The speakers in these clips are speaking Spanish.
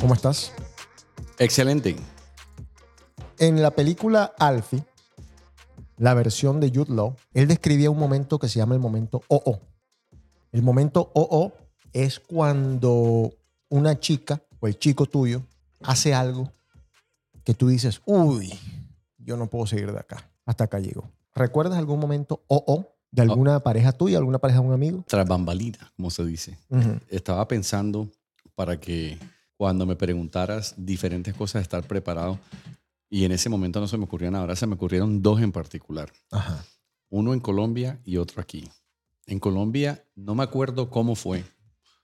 ¿Cómo estás? Excelente. En la película Alfie, la versión de Jude Law, él describía un momento que se llama el momento OO. El momento OO es cuando una chica o el chico tuyo hace algo que tú dices, uy, yo no puedo seguir de acá. Hasta acá llego. ¿Recuerdas algún momento OO de alguna pareja tuya, alguna pareja de un amigo? Tras bambalina, como se dice. Estaba pensando para que cuando me preguntaras diferentes cosas, estar preparado. Y en ese momento no se me ocurrió nada. Ahora se me ocurrieron dos en particular. Ajá. Uno en Colombia y otro aquí. En Colombia no me acuerdo cómo fue,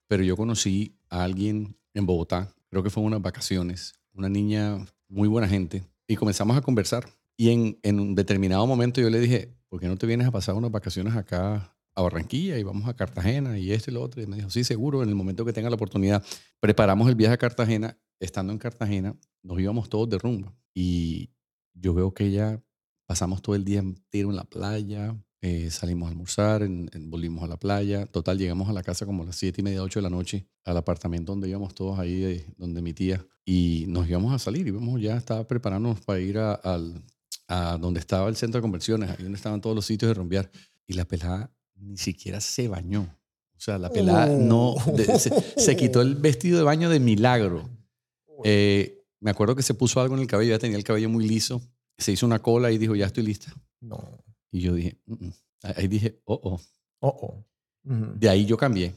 pero yo conocí a alguien en Bogotá, creo que fue unas vacaciones, una niña muy buena gente, y comenzamos a conversar. Y en, en un determinado momento yo le dije, ¿por qué no te vienes a pasar unas vacaciones acá a Barranquilla y vamos a Cartagena y esto y lo otro? Y me dijo, sí, seguro, en el momento que tenga la oportunidad. Preparamos el viaje a Cartagena. Estando en Cartagena, nos íbamos todos de rumba. Y yo veo que ella pasamos todo el día entero en la playa, eh, salimos a almorzar, en- volvimos a la playa. Total, llegamos a la casa como a las siete y media, 8 de la noche, al apartamento donde íbamos todos ahí, eh, donde mi tía, y nos íbamos a salir. Íbamos ya, estaba preparándonos para ir a, al, a donde estaba el centro de conversiones, ahí donde estaban todos los sitios de rumbear. Y la pelada ni siquiera se bañó. O sea, la pelada no, de- se, se quitó el vestido de baño de milagro. Eh, me acuerdo que se puso algo en el cabello, ya tenía el cabello muy liso. Se hizo una cola y dijo, ya estoy lista. No. Y yo dije, "Mm, mm". ahí dije, oh, oh. Oh, oh. De ahí yo cambié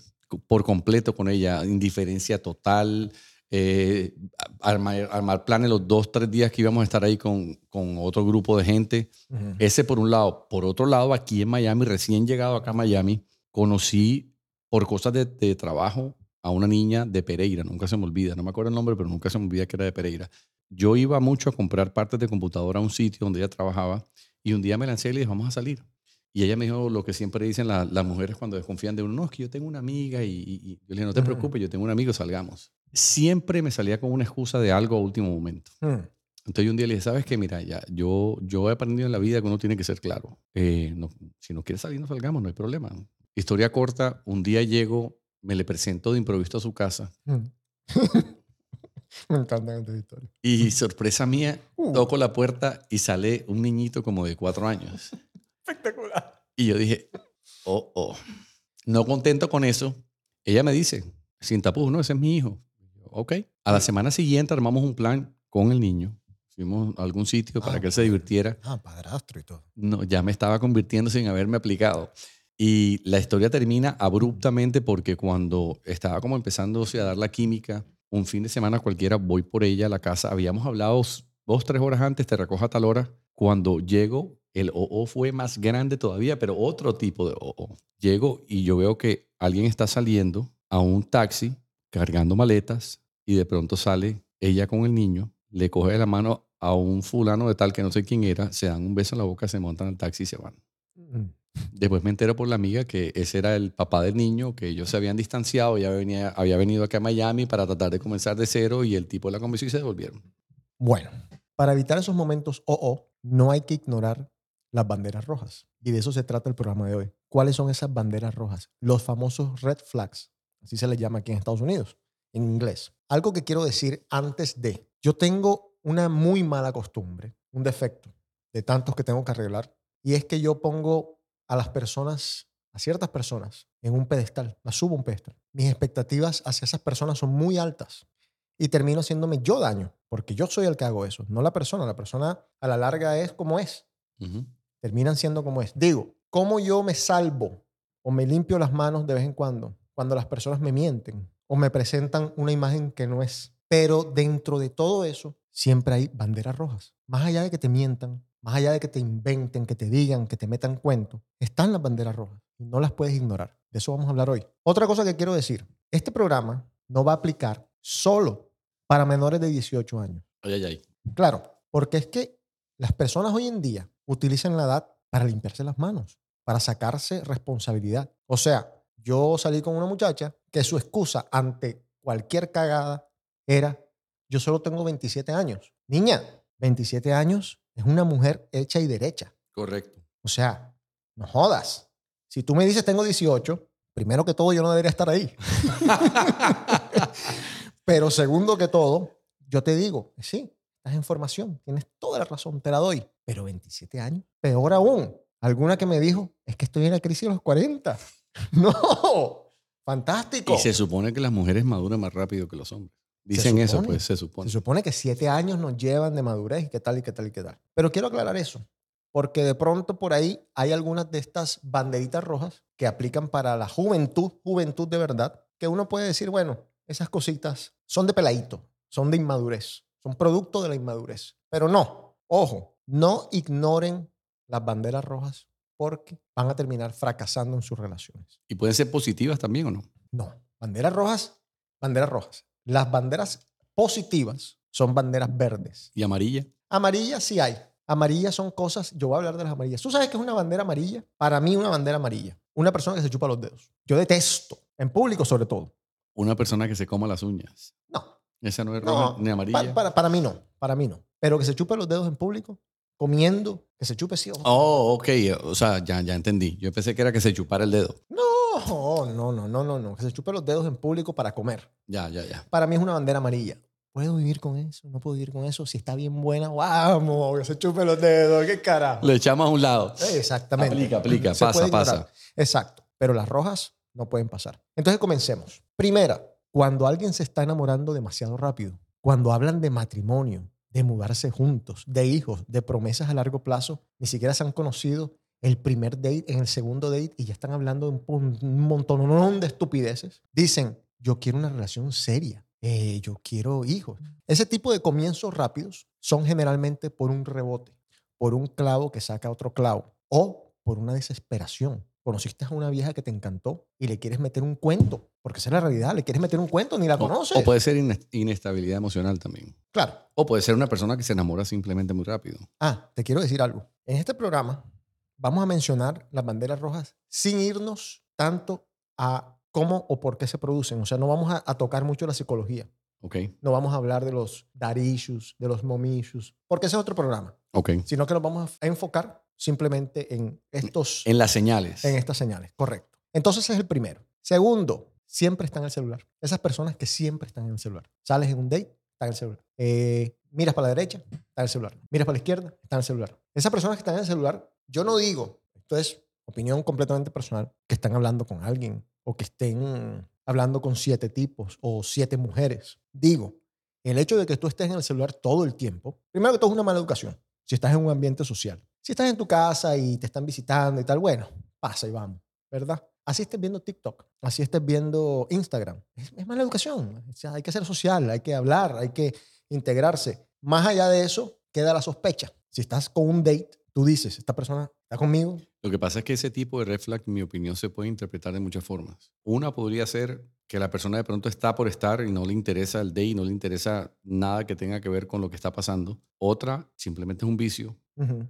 por completo con ella, indiferencia total, eh, armar, armar planes los dos, tres días que íbamos a estar ahí con, con otro grupo de gente. Ese por un lado. Por otro lado, aquí en Miami, recién llegado acá a Miami, conocí por cosas de, de trabajo a una niña de Pereira, nunca se me olvida, no me acuerdo el nombre, pero nunca se me olvida que era de Pereira. Yo iba mucho a comprar partes de computadora a un sitio donde ella trabajaba y un día me lancé y le dije, vamos a salir. Y ella me dijo lo que siempre dicen la- las mujeres cuando desconfían de uno, no, es que yo tengo una amiga y, y- y yo le dije, no te preocupes, yo tengo un amigo, salgamos. Siempre me salía con una excusa de algo a último momento. Mm. Entonces yo un día le dije, ¿sabes qué? Mira, ya, yo, yo he aprendido en la vida que uno tiene que ser claro. Eh, no- si no quieres salir, no salgamos, no hay problema. Historia corta, un día llego, me le presento de improviso a su casa Mm. Me encantan estas historias. y sorpresa mía, Uh. toco la puerta y sale un niñito como de cuatro años. Espectacular. Y yo dije, oh, oh. No contento con eso, ella me dice, sin tapujos, no, ese es mi hijo. Ok. A la semana siguiente armamos un plan con el niño. Fuimos a algún sitio para Ah, que él se divirtiera. Ah, padrastro y todo. no, ya me estaba convirtiendo sin haberme aplicado. Y la historia termina abruptamente porque cuando estaba como empezándose a dar la química, un fin de semana cualquiera, voy por ella a la casa. Habíamos hablado dos, tres horas antes, te recojo a tal hora. Cuando llego, el OO fue más grande todavía, pero otro tipo de OO. Llego y yo veo que alguien está saliendo a un taxi cargando maletas y de pronto sale ella con el niño, le coge de la mano a un fulano de tal que no sé quién era, se dan un beso en la boca, se montan al taxi y se van. Mm. Después me entero por la amiga que ese era el papá del niño, que ellos se habían distanciado, ya venía, había venido acá a Miami para tratar de comenzar de cero y el tipo la convenció y se devolvieron. Bueno, para evitar esos momentos OO, no hay que ignorar las banderas rojas. Y de eso se trata el programa de hoy. ¿Cuáles son esas banderas rojas? Los famosos red flags. Así se les llama aquí en Estados Unidos, en inglés. Algo que quiero decir antes de. Yo tengo una muy mala costumbre, un defecto de tantos que tengo que arreglar, y es que yo pongo a las personas, a ciertas personas, en un pedestal, las subo a un pedestal. Mis expectativas hacia esas personas son muy altas y termino haciéndome yo daño, porque yo soy el que hago eso, no la persona. La persona a la larga es como es, terminan siendo como es. Digo, ¿cómo yo me salvo o me limpio las manos de vez en cuando cuando las personas me mienten o me presentan una imagen que no es? Pero dentro de todo eso, siempre hay banderas rojas. Más allá de que te mientan, más allá de que te inventen, que te digan, que te metan cuento, están las banderas rojas y no las puedes ignorar. De eso vamos a hablar hoy. Otra cosa que quiero decir, este programa no va a aplicar solo para menores de 18 años. Ay, ay, ay. Claro, porque es que las personas hoy en día utilizan la edad para limpiarse las manos, para sacarse responsabilidad. O sea, yo salí con una muchacha que su excusa ante cualquier cagada era, yo solo tengo 27 años. Niña, 27 años es una mujer hecha y derecha. Correcto. O sea, no jodas. Si tú me dices tengo 18, primero que todo yo no debería estar ahí. Pero segundo que todo, yo te digo, sí, estás en formación, tienes toda la razón, te la doy. Pero 27 años, peor aún. Alguna que me dijo, es que estoy en la crisis de los 40. No, fantástico. Y se supone que las mujeres maduran más rápido que los hombres. Dicen eso, pues se supone. Se supone que siete años nos llevan de madurez y qué tal y qué tal y qué tal. Pero quiero aclarar eso, porque de pronto por ahí hay algunas de estas banderitas rojas que aplican para la juventud, juventud de verdad, que uno puede decir, bueno, esas cositas son de peladito, son de inmadurez, son producto de la inmadurez. Pero no, ojo, no ignoren las banderas rojas porque van a terminar fracasando en sus relaciones. ¿Y pueden ser positivas también o no? No, banderas rojas, banderas rojas. Las banderas positivas son banderas verdes. ¿Y amarilla? Amarillas sí hay. Amarillas son cosas, yo voy a hablar de las amarillas. ¿Tú sabes qué es una bandera amarilla? Para mí una bandera amarilla. Una persona que se chupa los dedos. Yo detesto, en público sobre todo. Una persona que se coma las uñas. No, Esa no es No, roja ni amarilla. pa- para, para mí no, para mí no. Pero que se chupe los dedos en público, comiendo, que se chupe sí. ojo. Oh, ok. O sea, ya, ya entendí. Yo pensé que era que se chupara el dedo. No, no, no, no, no, no. Que se chupe los dedos en público para comer. Ya, ya, ya. Para mí es una bandera amarilla. ¿Puedo vivir con eso? ¿No puedo vivir con eso? Si está bien buena, vamos, que se chupe los dedos, qué carajo. Le echamos a un lado. Exactamente. Aplica, aplica, Se pasa, pasa. Exacto. Pero las rojas no pueden pasar. Entonces comencemos. Primera, cuando alguien se está enamorando demasiado rápido, cuando hablan de matrimonio, de mudarse juntos, de hijos, de promesas a largo plazo, ni siquiera se han conocido el primer date, en el segundo date, y ya están hablando de un, montón de estupideces. Dicen, yo quiero una relación seria, eh, yo quiero hijos. Ese tipo de comienzos rápidos son generalmente por un rebote, por un clavo que saca otro clavo o por una desesperación. Conociste a una vieja que te encantó y le quieres meter un cuento, porque esa es la realidad, le quieres meter un cuento, ni la conoces. O, puede ser ines- inestabilidad emocional también. Claro. O puede ser una persona que se enamora simplemente muy rápido. Ah, te quiero decir algo. En este programa vamos a mencionar las banderas rojas sin irnos tanto a cómo o por qué se producen. O sea, no vamos a, a tocar mucho la psicología. Ok, No vamos a hablar de los dar issues, de los mom issues, porque ese es otro programa. ok. Sino que nos vamos a enfocar simplemente en estos... En las señales. en estas señales, correcto. Entonces ese es el primero. Segundo, siempre está en el celular. Esas personas que siempre están en el celular. Sales en un date, está en el celular. Eh, miras para la derecha, está en el celular. Miras para la izquierda, está en el celular. Esas personas que están en el celular, yo no digo, esto es opinión completamente personal, que están hablando con alguien o que estén hablando con siete tipos o siete mujeres. Digo, el hecho de que tú estés en el celular todo el tiempo, primero que todo es una mala educación, si estás en un ambiente social. Si estás en tu casa y te están visitando y tal, bueno, pasa y vamos, ¿verdad? Así estés viendo TikTok, así estés viendo Instagram. Es, mala educación. Hay que ser social, hay que hablar, hay que integrarse. Más allá de eso, queda la sospecha. Si estás con un date, tú dices, esta persona está conmigo. Lo que pasa es que ese tipo de red flag, en mi opinión, se puede interpretar de muchas formas. Una podría ser que la persona de pronto está por estar y no le interesa el date, no le interesa nada que tenga que ver con lo que está pasando. Otra, simplemente es un vicio.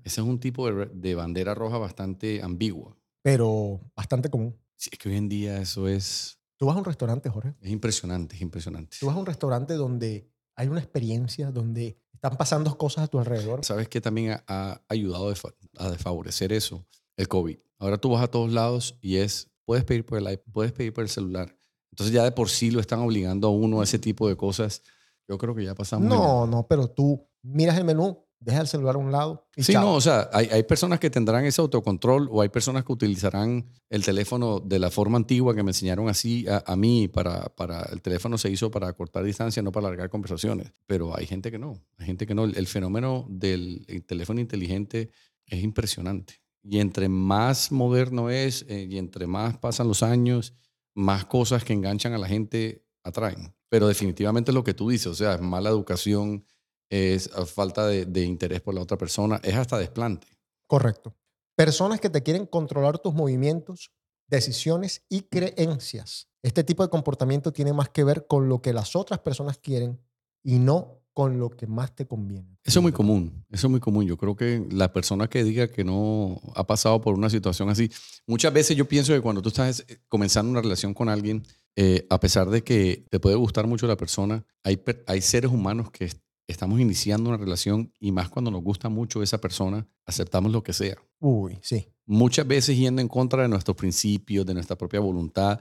Ese es un tipo de, de bandera roja bastante ambigua. Pero bastante común. Sí, es que hoy en día eso es, Tú vas a un restaurante, Jorge. es impresionante, es impresionante. Tú vas a un restaurante donde hay una experiencia, donde están pasando cosas a tu alrededor. ¿Sabes qué también ha, ayudado a desfavorecer eso? El COVID. Ahora tú vas a todos lados y es, puedes pedir por el iPad, puedes pedir por el celular. Entonces ya de por sí lo están obligando a uno a ese tipo de cosas. Yo creo que ya pasamos. No, no, pero tú miras el menú, dejas el celular a un lado y Sí, chao. no, o sea, hay, hay personas que tendrán ese autocontrol o hay personas que utilizarán el teléfono de la forma antigua que me enseñaron así a, a mí. Para, para, el teléfono se hizo para cortar distancia, no para alargar conversaciones. Pero hay gente que no. Hay gente que no. El, el fenómeno del el teléfono inteligente es impresionante. Y entre más moderno es eh, y entre más pasan los años, más cosas que enganchan a la gente atraen. Pero definitivamente es lo que tú dices, o sea, es mala educación, es falta de, de interés por la otra persona, es hasta desplante. Correcto. Personas que te quieren controlar tus movimientos, decisiones y creencias. Este tipo de comportamiento tiene más que ver con lo que las otras personas quieren y no con lo que más te conviene. Eso es muy común, eso es muy común. Yo creo que la persona que diga que no ha pasado por una situación así, muchas veces yo pienso que cuando tú estás eh, comenzando una relación con alguien, eh, a pesar de que te puede gustar mucho la persona, hay, hay seres humanos que estamos iniciando una relación y más cuando nos gusta mucho esa persona, aceptamos lo que sea. Uy, sí. Muchas veces yendo en contra de nuestros principios, de nuestra propia voluntad,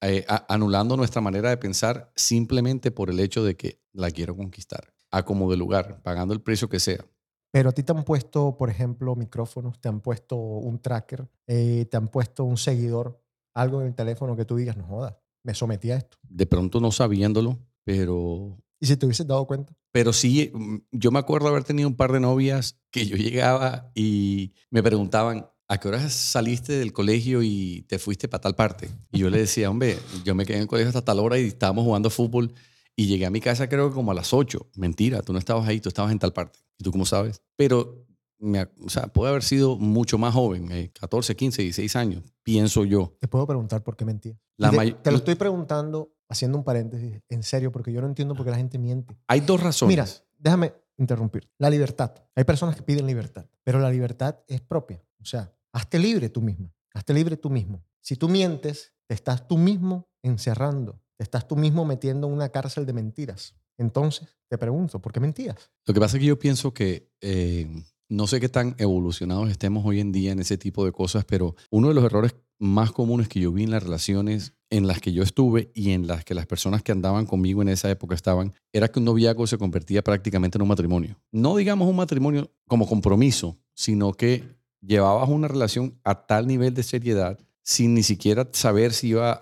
eh, anulando nuestra manera de pensar simplemente por el hecho de que la quiero conquistar a como de lugar, pagando el precio que sea. Pero a ti te han puesto, por ejemplo, micrófonos, te han puesto un tracker, eh, te han puesto un seguidor, algo en el teléfono que tú digas, no jodas, me sometí a esto. De pronto no sabiéndolo, pero... ¿Y si te hubieses dado cuenta? Pero sí, mm, yo me acuerdo haber tenido un par de novias que yo llegaba y me preguntaban, ¿a qué hora saliste del colegio y te fuiste para tal parte? Y yo le decía, hombre, yo me quedé en el colegio hasta tal hora y estábamos jugando fútbol y llegué a mi casa creo que como a las 8. Mentira, tú no estabas ahí, tú estabas en tal parte. ¿Y tú cómo sabes? Pero, me, o sea, puede haber sido mucho más joven, 14, 15, 16 años, pienso yo. Te puedo preguntar por qué mentía. La te, te, lo estoy preguntando haciendo un paréntesis, en serio, porque yo no entiendo por qué la gente miente. Hay dos razones. Mira, déjame interrumpir. La libertad. Hay personas que piden libertad, pero la libertad es propia. O sea, hazte libre tú mismo. Hazte libre tú mismo. Si tú mientes, te estás tú mismo encerrando te estás tú mismo metiendo en una cárcel de mentiras. Entonces, te pregunto, ¿por qué mentías? Lo que pasa es que yo pienso que eh, no sé qué tan evolucionados estemos hoy en día en ese tipo de cosas, pero uno de los errores más comunes que yo vi en las relaciones en las que yo estuve y en las que las personas que andaban conmigo en esa época estaban, era que un noviazgo se convertía prácticamente en un matrimonio. No digamos un matrimonio como compromiso, sino que llevabas una relación a tal nivel de seriedad sin ni siquiera saber si iba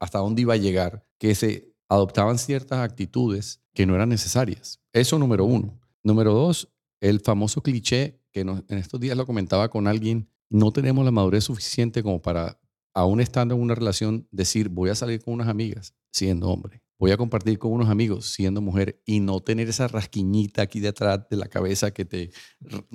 hasta dónde iba a llegar, que se adoptaban ciertas actitudes que no eran necesarias. Eso número uno. Número dos, el famoso cliché que en estos días lo comentaba con alguien, no tenemos la madurez suficiente como para, aún estando en una relación, decir, voy a salir con unas amigas siendo hombre, voy a compartir con unos amigos siendo mujer y no tener esa rasquiñita aquí detrás de la cabeza que te,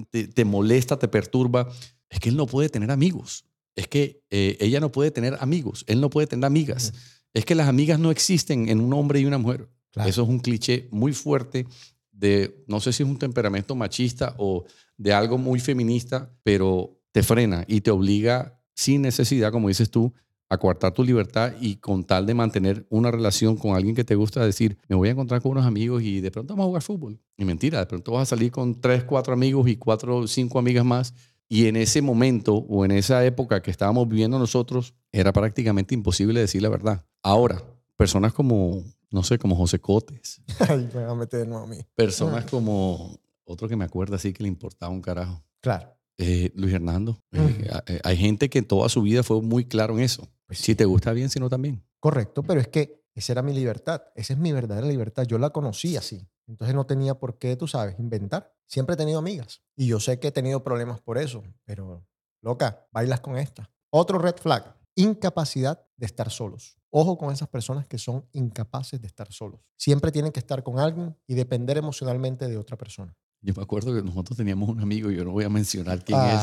te, te molesta, te perturba. Es que él no puede tener amigos es que eh, ella no puede tener amigos, él no puede tener amigas. Es que las amigas no existen en un hombre y una mujer. Eso es un cliché muy fuerte de, no sé si es un temperamento machista o de algo muy feminista, pero te frena y te obliga sin necesidad, como dices tú, a coartar tu libertad y con tal de mantener una relación con alguien que te gusta, decir, me voy a encontrar con unos amigos y de pronto vamos a jugar fútbol. Y mentira, de pronto vas a salir con tres, cuatro amigos y cuatro cinco amigas más y en ese momento o en esa época que estábamos viviendo nosotros, era prácticamente imposible decir la verdad. Ahora, personas como, no sé, como José Cotes. Ay, me va a meter a mí. Personas como, otro que me acuerda así que le importaba un carajo. Claro. Eh, Luis Hernando. Eh, eh, hay gente que en toda su vida fue muy claro en eso. Pues si te gusta bien, si no también. Correcto, pero es que esa era mi libertad. Esa es mi verdadera libertad. Yo la conocí así. Entonces no tenía por qué, tú sabes, inventar. Siempre he tenido amigas y yo sé que he tenido problemas por eso, pero loca, bailas con esta. Otro red flag, incapacidad de estar solos. Ojo con esas personas que son incapaces de estar solos. Siempre tienen que estar con alguien y depender emocionalmente de otra persona. Yo me acuerdo que nosotros teníamos un amigo, yo no voy a mencionar quién es,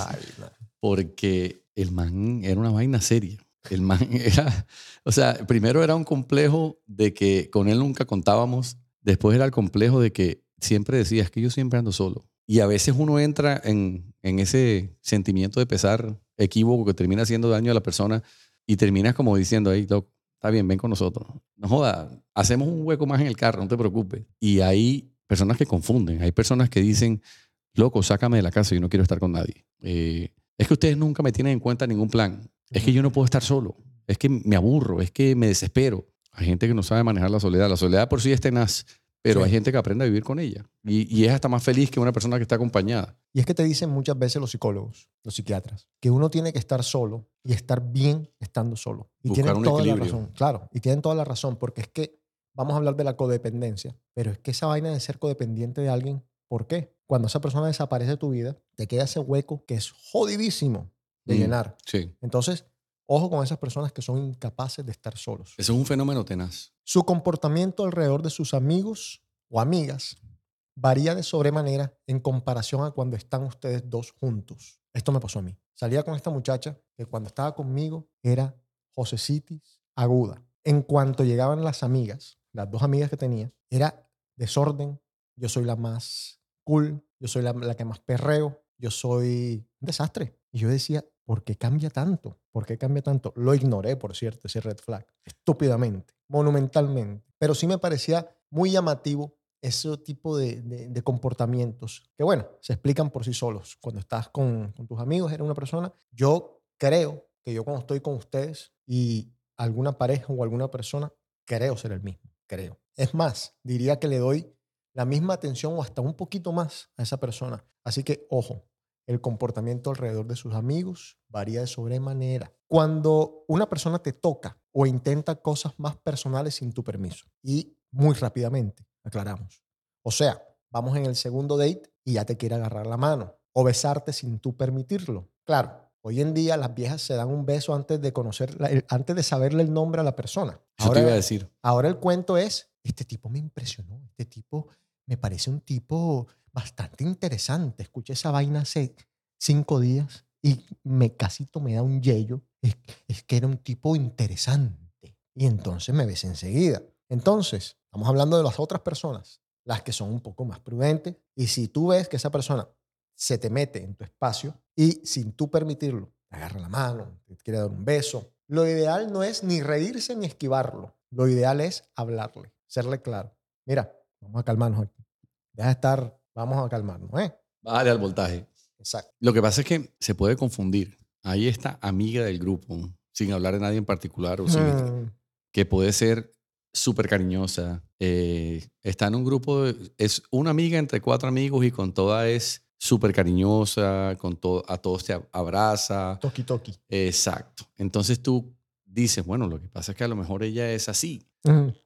porque el man era una vaina seria. El man era, o sea, primero era un complejo de que con él nunca contábamos Después era el complejo de que siempre decía, es que yo siempre ando solo. Y a veces uno entra en, ese sentimiento de pesar equívoco que termina haciendo daño a la persona y terminas como diciendo, ahí, está bien, ven con nosotros. No joda, hacemos un hueco más en el carro, no te preocupes. Y hay personas que confunden, hay personas que dicen, loco, sácame de la casa, yo no quiero estar con nadie. Eh, es que ustedes nunca me tienen en cuenta ningún plan. Es que yo no puedo estar solo. Es que me aburro, es que me desespero. Hay gente que no sabe manejar la soledad. La soledad por sí es tenaz, pero hay gente que aprende a vivir con ella. Y, y, es hasta más feliz que una persona que está acompañada. Y es que te dicen muchas veces los psicólogos, los psiquiatras, que uno tiene que estar solo y estar bien estando solo. Y Buscar tienen toda la razón. Claro, y tienen toda la razón, porque es que vamos a hablar de la codependencia, pero es que esa vaina de ser codependiente de alguien, ¿por qué? Cuando esa persona desaparece de tu vida, te queda ese hueco que es jodidísimo de Mm, llenar. Sí. Entonces, ojo con esas personas que son incapaces de estar solos. Eso es un fenómeno tenaz. Su comportamiento alrededor de sus amigos o amigas varía de sobremanera en comparación a cuando están ustedes dos juntos. Esto me pasó a mí. Salía con esta muchacha que cuando estaba conmigo era Josecitis aguda. En cuanto llegaban las amigas, las dos amigas que tenía, era desorden, yo soy la más cool, yo soy la, la que más perreo, yo soy un desastre. Y yo decía, ¿por qué cambia tanto? ¿Por qué cambia tanto? Lo ignoré, por cierto, ese red flag, estúpidamente, monumentalmente. Pero sí me parecía muy llamativo ese tipo de, de- comportamientos que, bueno, se explican por sí solos. Cuando estás con, con tus amigos, eres una persona. Yo creo que yo cuando estoy con ustedes y alguna pareja o alguna persona, creo ser el mismo, creo. Es más, diría que le doy la misma atención o hasta un poquito más a esa persona. Así que, ojo, el comportamiento alrededor de sus amigos varía de sobremanera. Cuando una persona te toca o intenta cosas más personales sin tu permiso y muy rápidamente, aclaramos. O sea, vamos en el segundo date y ya te quiere agarrar la mano o besarte sin tú permitirlo. Claro, hoy en día las viejas se dan un beso antes de conocer, antes de saberle el nombre a la persona. Eso te iba a decir. Ahora el cuento es, este tipo me impresionó, este tipo me parece un tipo bastante interesante. Escuché esa vaina hace cinco días y me casito me da un yello. Es, es que era un tipo interesante. Y entonces me ves enseguida. Entonces, estamos hablando de las otras personas, las que son un poco más prudentes. Y si tú ves que esa persona se te mete en tu espacio y sin tú permitirlo, te agarra la mano, te quiere dar un beso, lo ideal no es ni reírse ni esquivarlo. Lo ideal es hablarle, serle claro. Mira, vamos a calmarnos aquí. Deja de estar, vamos a calmarnos, ¿eh? Vale al voltaje. Exacto. Lo que pasa es que se puede confundir. Ahí está amiga del grupo, sin hablar de nadie en particular, o sin- Mm, que puede ser súper cariñosa. eh, está en un grupo, de- es una amiga entre cuatro amigos y con toda es súper cariñosa, con to- a todos te ab- abraza. toki toki. Exacto. Entonces tú dices, bueno, lo que pasa es que a lo mejor ella es así,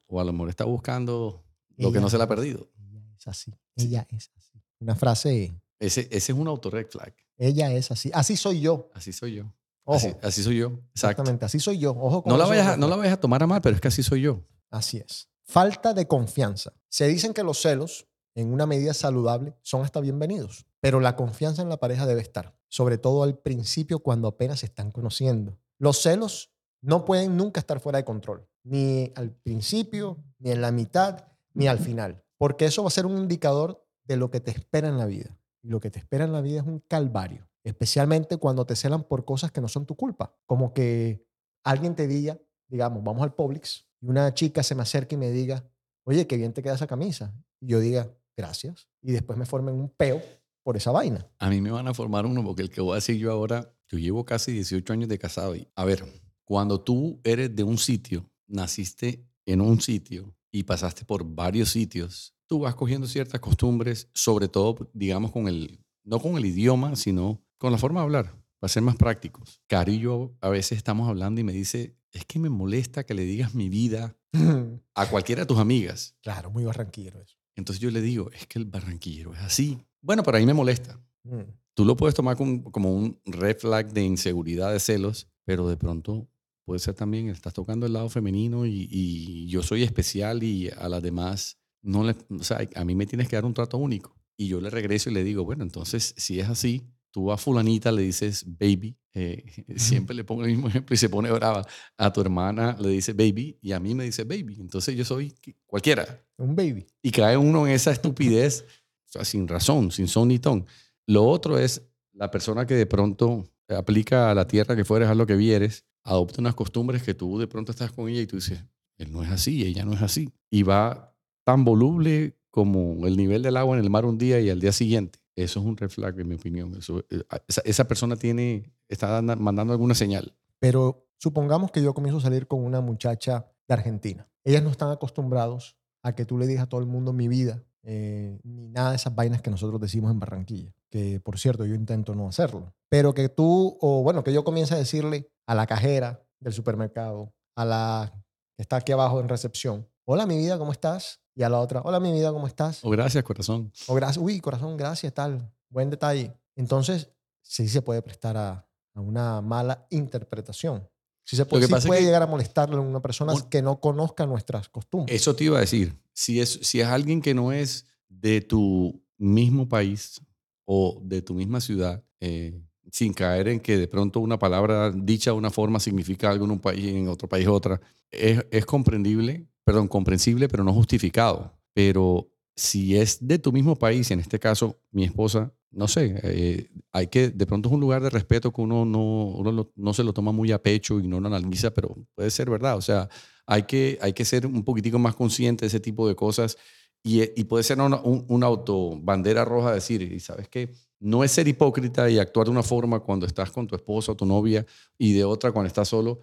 o a lo mejor está buscando lo que no se le ha perdido. Ella es así. Ella es así. Una frase, Ese, ese es un auto red flag. ella es así. Así soy yo. Así soy yo. Ojo. Así, así soy yo. Exacto. Exactamente, así soy yo. Ojo con No la, vayas a, no la vayas a tomar a mal, pero es que así soy yo. Así es. Falta de confianza. Se dicen que los celos, en una medida saludable, son hasta bienvenidos, pero la confianza en la pareja debe estar, sobre todo al principio cuando apenas se están conociendo. Los celos no pueden nunca estar fuera de control, ni al principio, ni en la mitad, ni al final, porque eso va a ser un indicador de lo que te espera en la vida. Y lo que te espera en la vida es un calvario, especialmente cuando te celan por cosas que no son tu culpa, como que alguien te diga, digamos, vamos al Publix y una chica se me acerca y me diga, oye, qué bien te queda esa camisa. Y yo diga, gracias. Y después me formen un peo por esa vaina. A mí me van a formar uno porque el que voy a decir yo ahora, yo llevo casi 18 años de casado. Y, a ver, cuando tú eres de un sitio, naciste en un sitio y pasaste por varios sitios, tú vas cogiendo ciertas costumbres, sobre todo, digamos, con el, no con el idioma, sino con la forma de hablar, para ser más prácticos. Cari y yo a veces estamos hablando y me dice, es que me molesta que le digas mi vida a cualquiera de tus amigas. claro, muy barranquillero eso. Entonces yo le digo, es que el barranquillero es así. Bueno, pero ahí me molesta. Mm. Tú lo puedes tomar con- como un red flag de inseguridad, de celos, pero de pronto puede ser también, estás tocando el lado femenino y, y yo soy especial y a las demás no le, o sea, a mí me tienes que dar un trato único. Y yo le regreso y le digo, bueno, entonces si es así, tú a fulanita le dices baby, eh, siempre le pongo el mismo ejemplo y se pone brava. A tu hermana le dice baby y a mí me dice baby. Entonces yo soy cualquiera Un baby. y cae uno en esa estupidez, o sea, sin razón, sin son ni ton. Lo otro es la persona que de pronto aplica a la tierra que fueres a lo que vieres, adopta unas costumbres que tú de pronto estás con ella y tú dices, él no es así, ella no es así. Y va tan voluble como el nivel del agua en el mar un día y al día siguiente. Eso es un red flag, en mi opinión. Eh, esa, persona tiene, está dando- mandando alguna señal. Pero supongamos que yo comienzo a salir con una muchacha de Argentina. Ellas no están acostumbrados a que tú le digas a todo el mundo mi vida, eh, ni nada de esas vainas que nosotros decimos en Barranquilla. Que por cierto, yo intento no hacerlo. Pero que tú, o bueno, que yo comience a decirle a la cajera del supermercado, a la que está aquí abajo en recepción, hola mi vida, ¿cómo estás? Y a la otra, hola mi vida, ¿cómo estás? O gracias, corazón. O gracias, uy, corazón, gracias, tal. Buen detalle. Entonces, sí se puede prestar a, a una mala interpretación. Sí, se puede, sí llegar a molestarle a una persona Un- que no conozca nuestras costumbres. Eso te iba a decir. Si es, si es alguien que no es de tu mismo país o de tu misma ciudad, eh, sin caer en que de pronto una palabra dicha de una forma significa algo en un país y en otro país otra, es, es comprendible, perdón, comprensible, pero no justificado. Pero si es de tu mismo país, en este caso mi esposa, no sé, eh, hay que, de pronto es un lugar de respeto que uno no, uno no se lo toma muy a pecho y no lo analiza, pero puede ser verdad. O sea, hay que, hay que ser un poquitico más consciente de ese tipo de cosas y, y puede ser una, un, auto bandera roja decir, y sabes qué, no es ser hipócrita y actuar de una forma cuando estás con tu esposa o tu novia y de otra cuando estás solo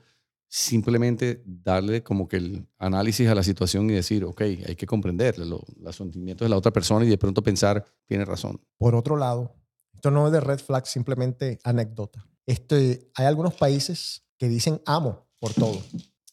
simplemente darle como que el análisis a la situación y decir, ok, hay que comprender los sentimientos de la otra persona y de pronto pensar, tiene razón. Por otro lado, esto no es de red flag, simplemente anécdota. Este, hay algunos países que dicen amo por todo.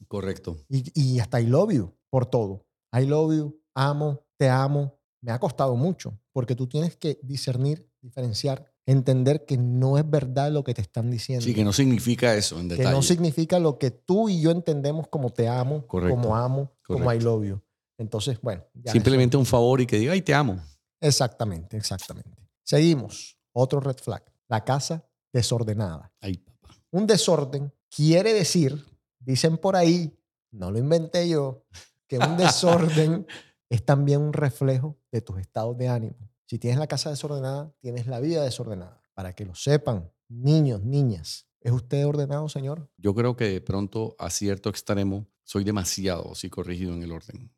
Correcto. Y, y hasta I love you por todo. I love you, amo, te amo. Me ha costado mucho porque tú tienes que discernir, diferenciar entender que no es verdad lo que te están diciendo. Sí, que no significa eso en detalle. Que no significa lo que tú y yo entendemos como te amo, como amo, como I love you. Entonces, bueno. Simplemente un favor y que diga, ay, te amo. Exactamente, exactamente. Seguimos. Otro red flag. La casa desordenada. Ay, papá. Un desorden quiere decir, dicen por ahí, no lo inventé yo, que un desorden es también un reflejo de tus estados de ánimo. Si tienes la casa desordenada, tienes la vida desordenada. Para que lo sepan, niños, niñas. ¿Es usted ordenado, señor? Yo creo que de pronto a cierto extremo soy demasiado sí corrigido en el orden.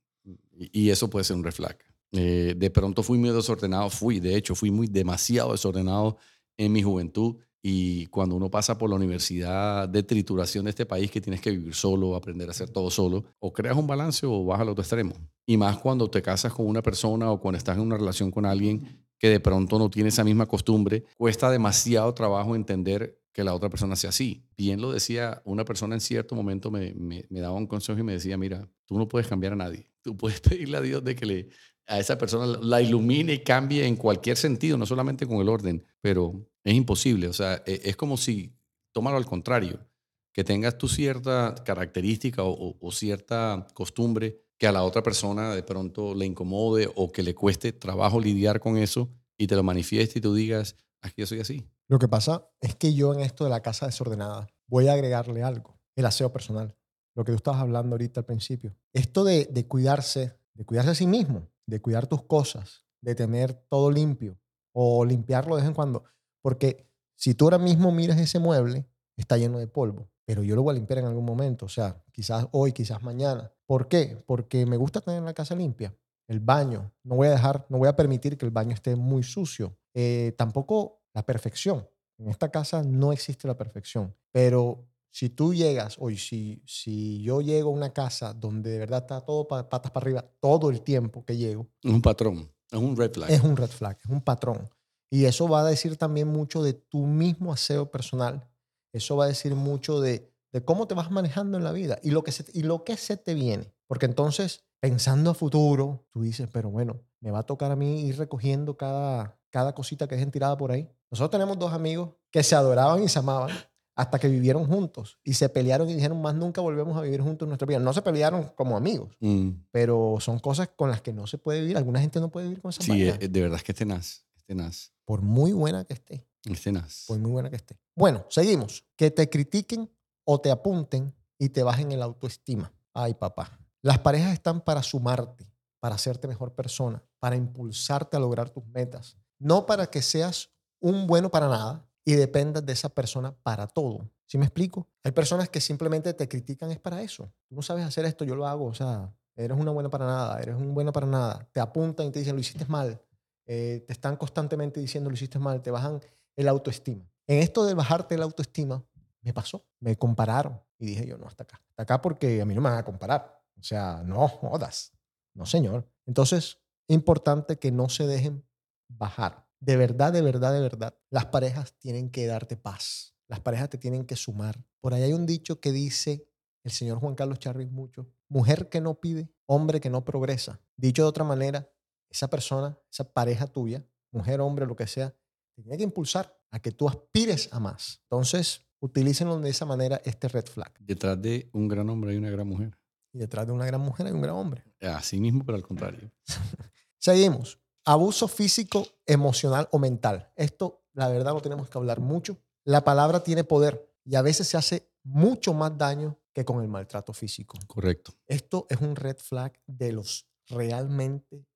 Y, eso puede ser un reflag. Eh, de pronto fui muy desordenado, fui, de hecho, fui muy demasiado desordenado en mi juventud y cuando uno pasa por la universidad de trituración de este país, que tienes que vivir solo, aprender a hacer todo solo, o creas un balance o vas al otro extremo. Y más cuando te casas con una persona o cuando estás en una relación con alguien que de pronto no tiene esa misma costumbre, cuesta demasiado trabajo entender que la otra persona sea así. Bien lo decía una persona en cierto momento, me, me, me daba un consejo y me decía, mira, tú no puedes cambiar a nadie. Tú puedes pedirle a Dios de que le, a esa persona la ilumine y cambie en cualquier sentido, no solamente con el orden, pero es imposible. O sea, e, es como si, tómalo al contrario, que tengas tu cierta característica o, cierta costumbre que a la otra persona de pronto le incomode o que le cueste trabajo lidiar con eso y te lo manifieste y tú digas, aquí yo soy así. Lo que pasa es que yo en esto de la casa desordenada voy a agregarle algo, el aseo personal, lo que tú estabas hablando ahorita al principio. Esto de, de cuidarse, de cuidarse a sí mismo, de cuidar tus cosas, de tener todo limpio o limpiarlo de vez en cuando. Porque si tú ahora mismo miras ese mueble, está lleno de polvo, pero yo lo voy a limpiar en algún momento, o sea, quizás hoy, quizás mañana. ¿Por qué? Porque me gusta tener la casa limpia. El baño, no voy a dejar, no voy a permitir que el baño esté muy sucio. Eh, tampoco la perfección. En esta casa no existe la perfección, pero si tú llegas, hoy, si, si yo llego a una casa donde de verdad está todo patas para arriba todo el tiempo que llego. Es un patrón, es un red flag. Es un red flag, es un patrón. Y eso va a decir también mucho de tu mismo aseo personal. Eso va a decir mucho de, de cómo te vas manejando en la vida y lo, que se, y lo que se te viene. Porque entonces, pensando a futuro, tú dices, pero bueno, me va a tocar a mí ir recogiendo cada, cada cosita que dejen tirada por ahí. Nosotros tenemos dos amigos que se adoraban y se amaban hasta que vivieron juntos y se pelearon y dijeron, más nunca volvemos a vivir juntos en nuestra vida. No se pelearon como amigos, mm. pero son cosas con las que no se puede vivir. Alguna gente no puede vivir con esa Sí, eh, de verdad es que es tenaz, es tenaz. Por muy buena que esté. Es tenaz. Por muy buena que esté. Bueno, seguimos. Que te critiquen o te apunten y te bajen el autoestima. Ay, papá. Las parejas están para sumarte, para hacerte mejor persona, para impulsarte a lograr tus metas. No para que seas un bueno para nada, y dependas de esa persona para todo. ¿Sí me explico? Hay personas que simplemente te critican es para eso. Tú no sabes hacer esto, yo lo hago. O sea, eres una buena para nada, eres un bueno para nada. Te apuntan y te dicen, lo hiciste mal. Eh, te están constantemente diciendo, lo hiciste mal. Te bajan el autoestima. En esto de bajarte el autoestima, me pasó. Me compararon. Y dije yo, no, hasta acá. Hasta acá porque a mí no me van a comparar. O sea, no jodas. No, señor. Entonces, importante que no se dejen bajar de verdad, de verdad, de verdad, las parejas tienen que darte paz. Las parejas te tienen que sumar. Por ahí hay un dicho que dice el señor Juan Carlos Charris mucho, mujer que no pide, hombre que no progresa. Dicho de otra manera, esa persona, esa pareja tuya, mujer, hombre, lo que sea, te tiene que impulsar a que tú aspires a más. Entonces, utilícenlo de esa manera este red flag. Detrás de un gran hombre hay una gran mujer. Y detrás de una gran mujer hay un gran hombre. Así mismo, pero al contrario. Seguimos. Abuso físico, emocional o mental. Esto, la verdad, lo tenemos que hablar mucho. La palabra tiene poder y a veces se hace mucho más daño que con el maltrato físico. Correcto. Esto es un red flag de los realmente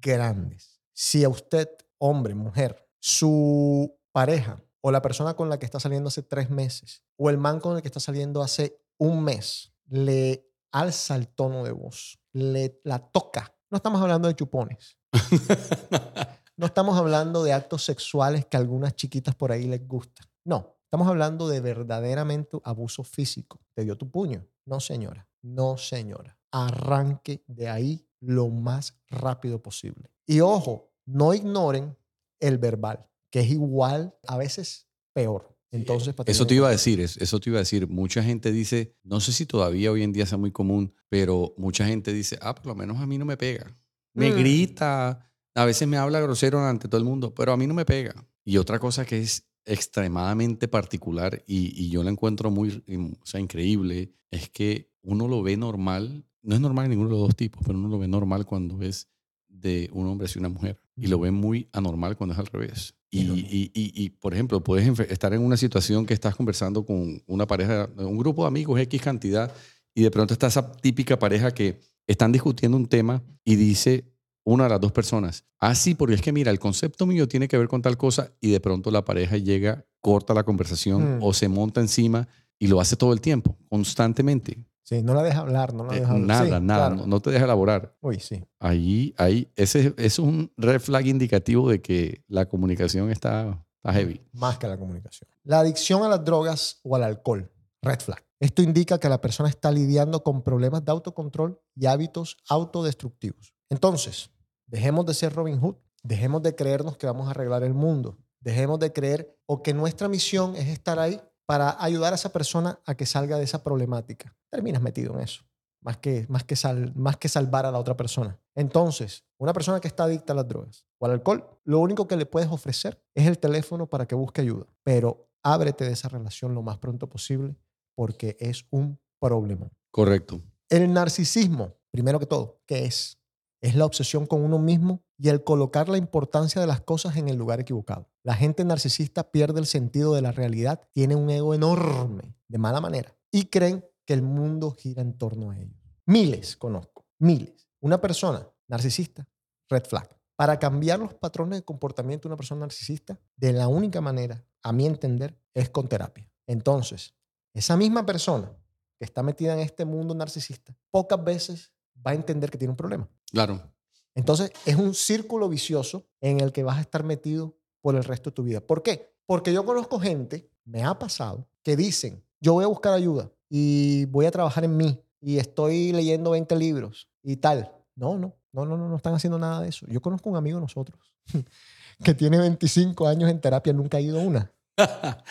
grandes. Si a usted, hombre, mujer, su pareja o la persona con la que está saliendo hace tres meses o el man con el que está saliendo hace un mes le alza el tono de voz, le la toca. No estamos hablando de chupones. No estamos hablando de actos sexuales que a algunas chiquitas por ahí les gusta. No, estamos hablando de verdaderamente abuso físico. ¿Te dio tu puño? No, señora. No, señora. Arranque de ahí lo más rápido posible. Y ojo, no ignoren el verbal, que es igual, a veces peor. Entonces, para Eso te iba a decir, es- eso te iba a decir. Mucha gente dice, no sé si todavía hoy en día sea muy común, pero mucha gente dice, ah, por lo menos a mí no me pega. Me Mm. grita, a veces me habla grosero ante todo el mundo, pero a mí no me pega. Y otra cosa que es extremadamente particular y, y yo la encuentro muy o sea, increíble es que uno lo ve normal, no es normal en ninguno de los dos tipos, pero uno lo ve normal cuando es de un hombre hacia una mujer y lo Ujú. ve muy anormal cuando es al revés. Y, y- y- y, por ejemplo, puedes estar en una situación que estás conversando con una pareja, un grupo de amigos, X cantidad, y de pronto está esa típica pareja que están discutiendo un tema y dice una de las dos personas, ah, sí, porque es que mira, el concepto mío tiene que ver con tal cosa, y de pronto la pareja llega, corta la conversación Mm. o se monta encima y lo hace todo el tiempo, constantemente. Sí, no la deja hablar, no la Eh, deja hablar. nada, Sí, nada, claro. no, no te deja elaborar. Uy, sí. Ahí, ahí, ese, ese es un red flag indicativo de que la comunicación está, está heavy. Más que la comunicación. La adicción a las drogas o al alcohol. Red flag. Esto indica que la persona está lidiando con problemas de autocontrol y hábitos autodestructivos. Entonces, dejemos de ser Robin Hood. Dejemos de creernos que vamos a arreglar el mundo. Dejemos de creer o que nuestra misión es estar ahí para ayudar a esa persona a que salga de esa problemática. Terminas metido en eso. Más que, más, que más que salvar a la otra persona. Entonces, una persona que está adicta a las drogas o al alcohol, lo único que le puedes ofrecer es el teléfono para que busque ayuda. Pero ábrete de esa relación lo más pronto posible porque es un problema. Correcto. El narcisismo, primero que todo, ¿qué es? Es la obsesión con uno mismo y el colocar la importancia de las cosas en el lugar equivocado. La gente narcisista pierde el sentido de la realidad, tiene un ego enorme, de mala manera, y creen que el mundo gira en torno a ellos. Miles conozco, miles. Una persona narcisista, red flag. Para cambiar los patrones de comportamiento de una persona narcisista, de la única manera, a mi entender, es con terapia. Entonces, esa misma persona que está metida en este mundo narcisista, pocas veces va a entender que tiene un problema. Claro. Entonces, es un círculo vicioso en el que vas a estar metido por el resto de tu vida. ¿Por qué? Porque yo conozco gente, me ha pasado, que dicen, yo voy a buscar ayuda y voy a trabajar en mí y estoy leyendo 20 libros y tal. No, no, no, no, no, no están haciendo nada de eso. Yo conozco un amigo de nosotros que tiene 25 años en terapia, nunca ha ido a una.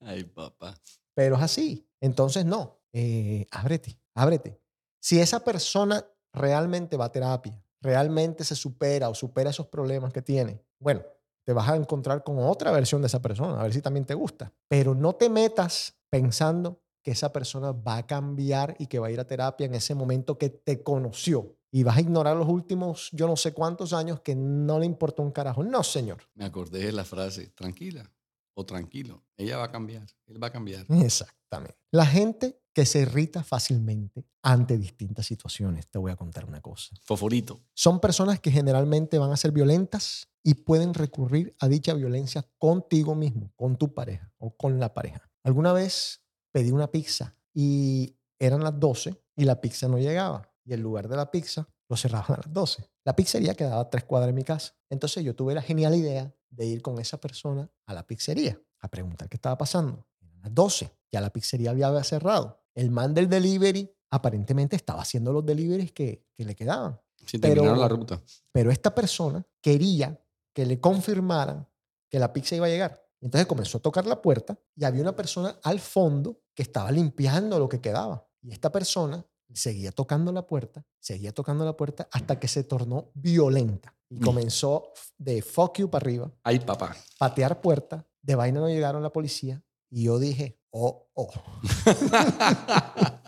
Ay, papá. Pero es así. Entonces, no, eh, ábrete, ábrete. Si esa persona realmente va a terapia, realmente se supera o supera esos problemas que tiene, bueno, te vas a encontrar con otra versión de esa persona, a ver si también te gusta. Pero no te metas pensando que esa persona va a cambiar y que va a ir a terapia en ese momento que te conoció. Y vas a ignorar los últimos, yo no sé cuántos años que no le importó un carajo. No, señor. Me acordé de la frase, tranquila o tranquilo. Ella va a cambiar, él va a cambiar. Exactamente. La gente que se irrita fácilmente ante distintas situaciones, te voy a contar una cosa. Foforito. Son personas que generalmente van a ser violentas y pueden recurrir a dicha violencia contigo mismo, con tu pareja o con la pareja. Alguna vez pedí una pizza y eran las 12 y la pizza no llegaba. Y el lugar de la pizza lo cerraban a las 12. La pizzería quedaba a tres cuadras de mi casa. Entonces yo tuve la genial idea de ir con esa persona a la pizzería a preguntar qué estaba pasando. Eran las 12, ya la pizzería había cerrado. El man del delivery aparentemente estaba haciendo los deliveries que, que le quedaban. Sí, Pero- terminaron la ruta. Pero esta persona quería que le confirmaran que la pizza iba a llegar. Entonces comenzó a tocar la puerta y había una persona al fondo que estaba limpiando lo que quedaba. Y esta persona seguía tocando la puerta, seguía tocando la puerta hasta que se tornó violenta. Y comenzó de fuck you para arriba, Ay, papá. patear puerta. De vaina no llegaron la policía. Y yo dije, oh, oh.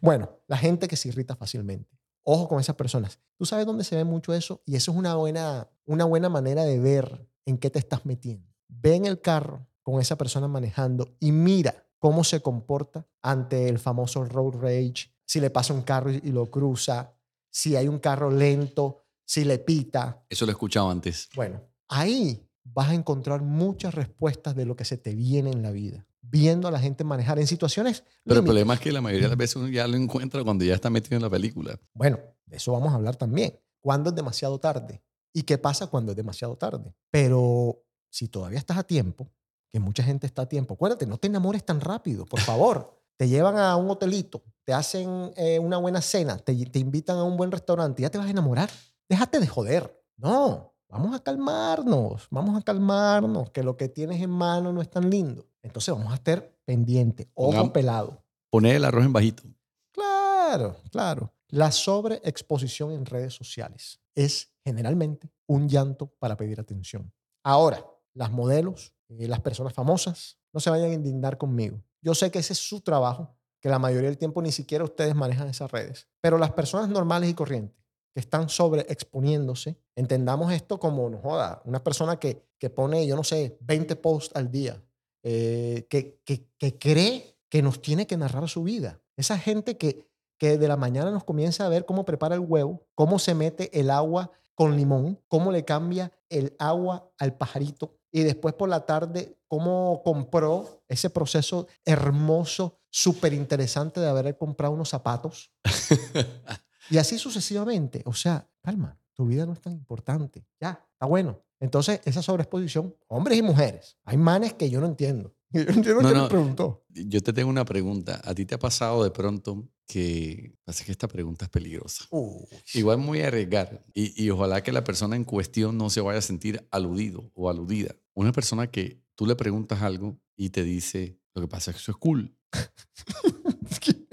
Bueno, la gente que se irrita fácilmente. Ojo con esas personas. Tú sabes dónde se ve mucho eso y eso es una buena, una buena manera de ver en qué te estás metiendo. Ve en el carro con esa persona manejando y mira cómo se comporta ante el famoso road rage. Si le pasa un carro y lo cruza, si hay un carro lento, si le pita. Eso lo he escuchado antes. Bueno, ahí vas a encontrar muchas respuestas de lo que se te viene en la vida. Viendo a la gente manejar en situaciones. Pero el problema es que la mayoría de las veces uno ya lo encuentra cuando ya está metido en la película. Bueno, de eso vamos a hablar también. ¿Cuándo es demasiado tarde? ¿Y qué pasa cuando es demasiado tarde? Pero si todavía estás a tiempo, que mucha gente está a tiempo, acuérdate, no te enamores tan rápido, por favor. te llevan a un hotelito, te hacen eh, una buena cena, te, te invitan a un buen restaurante, ya te vas a enamorar. Déjate de joder. No, vamos a calmarnos, vamos a calmarnos, que lo que tienes en mano no es tan lindo. Entonces vamos a estar pendiente, ojo pelado. Poner el arroz en bajito. Claro, claro. La sobreexposición en redes sociales es generalmente un llanto para pedir atención. Ahora, las modelos, eh, las personas famosas, no se vayan a indignar conmigo. Yo sé que ese es su trabajo, que la mayoría del tiempo ni siquiera ustedes manejan esas redes, pero las personas normales y corrientes que están sobreexponiéndose, entendamos esto como, una persona que, que pone, yo no sé, 20 posts al día, eh, que, que, que cree que nos tiene que narrar su vida. Esa gente que, que de la mañana nos comienza a ver cómo prepara el huevo, cómo se mete el agua con limón, cómo le cambia el agua al pajarito y después por la tarde cómo compró ese proceso hermoso, súper interesante de haber comprado unos zapatos. y así sucesivamente. O sea, calma, tu vida no es tan importante. Ya, está bueno. Entonces, esa sobreexposición, hombres y mujeres. Hay manes que yo no entiendo. Yo no entiendo No, no. me preguntó. Yo te tengo una pregunta. ¿A ti te ha pasado de pronto que... Pasa que esta pregunta es peligrosa. Uy. Igual voy a arriesgar y, y ojalá que la persona en cuestión no se vaya a sentir aludido o aludida. Una persona que tú le preguntas algo y te dice, lo que pasa es que eso es cool.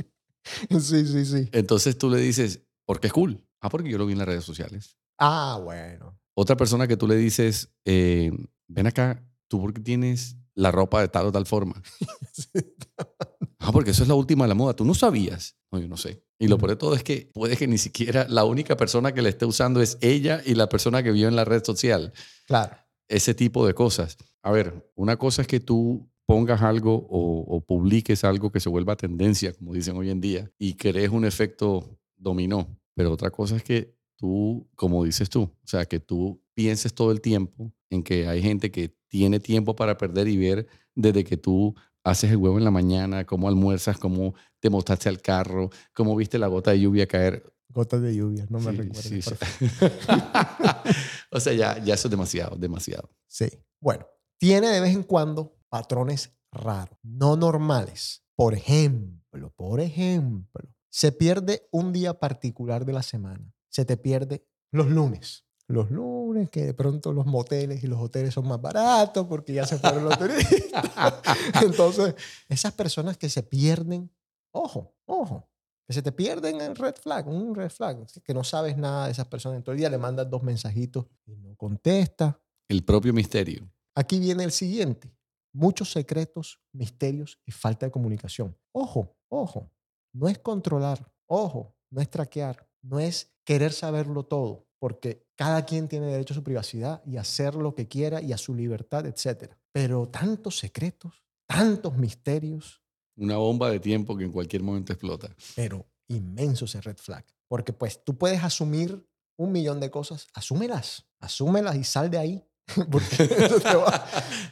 sí, sí, sí. Entonces tú le dices, ¿por qué es cool? Ah, porque yo lo vi en las redes sociales. Ah, bueno. Otra persona que tú le dices, eh, ven acá, ¿tú por qué tienes la ropa de tal o tal forma? Ah, porque eso es la última de la moda. Tú no sabías. No, yo no sé. Y lo peor de todo es que puede que ni siquiera la única persona que le esté usando es ella y la persona que vio en la red social. Claro. Ese tipo de cosas. A ver, una cosa es que tú pongas algo o, o publiques algo que se vuelva tendencia, como dicen hoy en día, y crees un efecto dominó. Pero otra cosa es que tú, como dices tú, o sea, que tú pienses todo el tiempo en que hay gente que tiene tiempo para perder y ver desde que tú haces el huevo en la mañana, cómo almuerzas, cómo te montaste al carro, cómo viste la gota de lluvia caer. Gotas de lluvia, no me Sí, recuerdo. sí, sí. o sea, ya, ya eso es demasiado, demasiado. Sí. Bueno, tiene de vez en cuando patrones raros, no normales. Por ejemplo, por ejemplo, se pierde un día particular de la semana. Se te pierde los lunes. Los lunes, que de pronto los moteles y los hoteles son más baratos porque ya se fueron los turistas. Entonces, esas personas que se pierden, ojo, ojo, que se te pierden en red flag, un red flag, que no sabes nada de esas personas. Todo el día le mandas dos mensajitos y no contesta. El propio misterio. Aquí viene el siguiente. Muchos secretos, misterios y falta de comunicación. Ojo, ojo. No es controlar. Ojo, no es traquear. No es querer saberlo todo. Porque cada quien tiene derecho a su privacidad y a hacer lo que quiera y a su libertad, etc. Pero tantos secretos, tantos misterios, Una bomba de tiempo que en cualquier momento explota. pero inmenso ese red flag. Porque pues tú puedes asumir un millón de cosas. Asúmelas. Asúmelas y sal de ahí. Porque eso te va.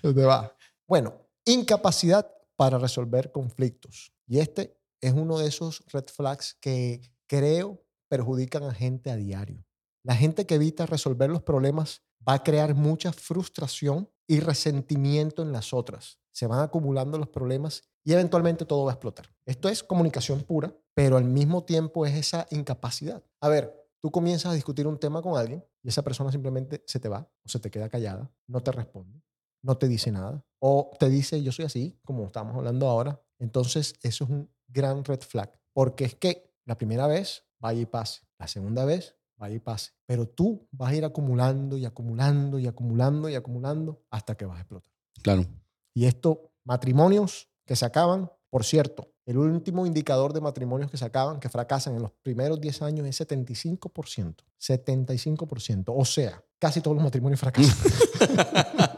eso te va. Bueno, incapacidad para resolver conflictos. Y este es uno de esos red flags que creo perjudican a gente a diario. La gente que evita resolver los problemas va a crear mucha frustración y resentimiento en las otras. Se van acumulando los problemas y eventualmente todo va a explotar. Esto es comunicación pura, pero al mismo tiempo es esa incapacidad. A ver, tú comienzas a discutir un tema con alguien y esa persona simplemente se te va o se te queda callada, no te responde, no te dice nada o te dice yo soy así, como estamos hablando ahora. Entonces eso es un gran red flag, porque es que la primera vez vaya y pase, la segunda vez vaya y pase, pero tú vas a ir acumulando y acumulando y acumulando y acumulando hasta que vas a explotar. Claro. Y esto, matrimonios que se acaban, por cierto, el último indicador de matrimonios que se acaban, que fracasan en los primeros 10 años es 75%. 75%. O sea, casi todos los matrimonios fracasan.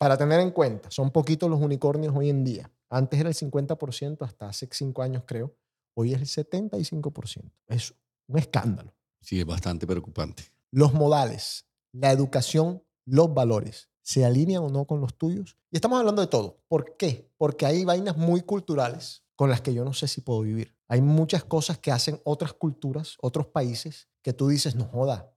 Para tener en cuenta, son poquitos los unicornios hoy en día. Antes era el 50%, hasta hace 5 años creo. Hoy es el 75%. Es un escándalo. Sí, es bastante preocupante. los modales, la educación, los valores, ¿se alinean o no con los tuyos? Y estamos hablando de todo. ¿Por qué? Porque hay vainas muy culturales con las que yo no sé si puedo vivir. Hay muchas cosas que hacen otras culturas, otros países, que tú dices, no joda.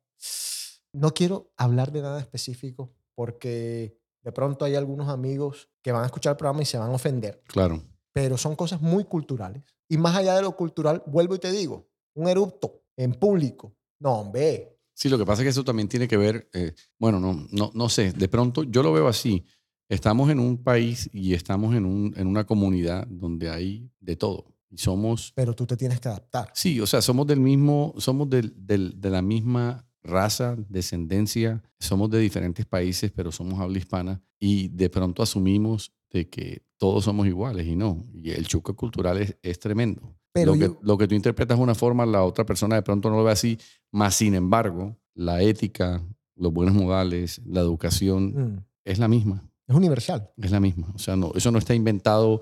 No quiero hablar de nada específico porque de pronto hay algunos amigos que van a escuchar el programa y se van a ofender. Claro. Pero son cosas muy culturales. Y más allá de lo cultural, vuelvo y te digo, un erupto en público. No, hombre. Sí, lo que pasa es que eso también tiene que ver, eh, bueno, no, no, no sé, de pronto yo lo veo así. Estamos en un país y estamos en, un, en una comunidad donde hay de todo. Y somos... Pero tú te tienes que adaptar. Sí, o sea, somos del mismo, somos del, del, de la misma raza, descendencia, somos de diferentes países, pero somos habla hispana y de pronto asumimos de que todos somos iguales y no. Y el choque cultural es, es tremendo. Pero lo, yo- que, lo que tú interpretas de una forma, la otra persona de pronto no lo ve así, más sin embargo, la ética, los buenos modales, la educación Mm, es la misma. Es universal. Es la misma. O sea, no, eso no está inventado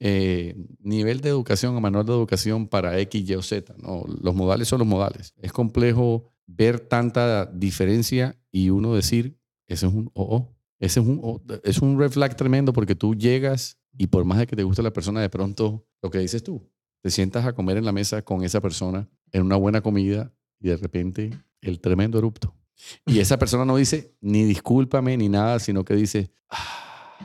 eh, nivel de educación o manual de educación para X, Y o Z. No, los modales son los modales. Es complejo ver tanta diferencia y uno decir, ese es un OO. Ese es un, es un red flag tremendo porque tú llegas y por más de que te guste la persona, de pronto, lo que dices tú, te sientas a comer en la mesa con esa persona en una buena comida y de repente el tremendo erupto. Y esa persona no dice ni discúlpame ni nada, sino que dice, "Ah,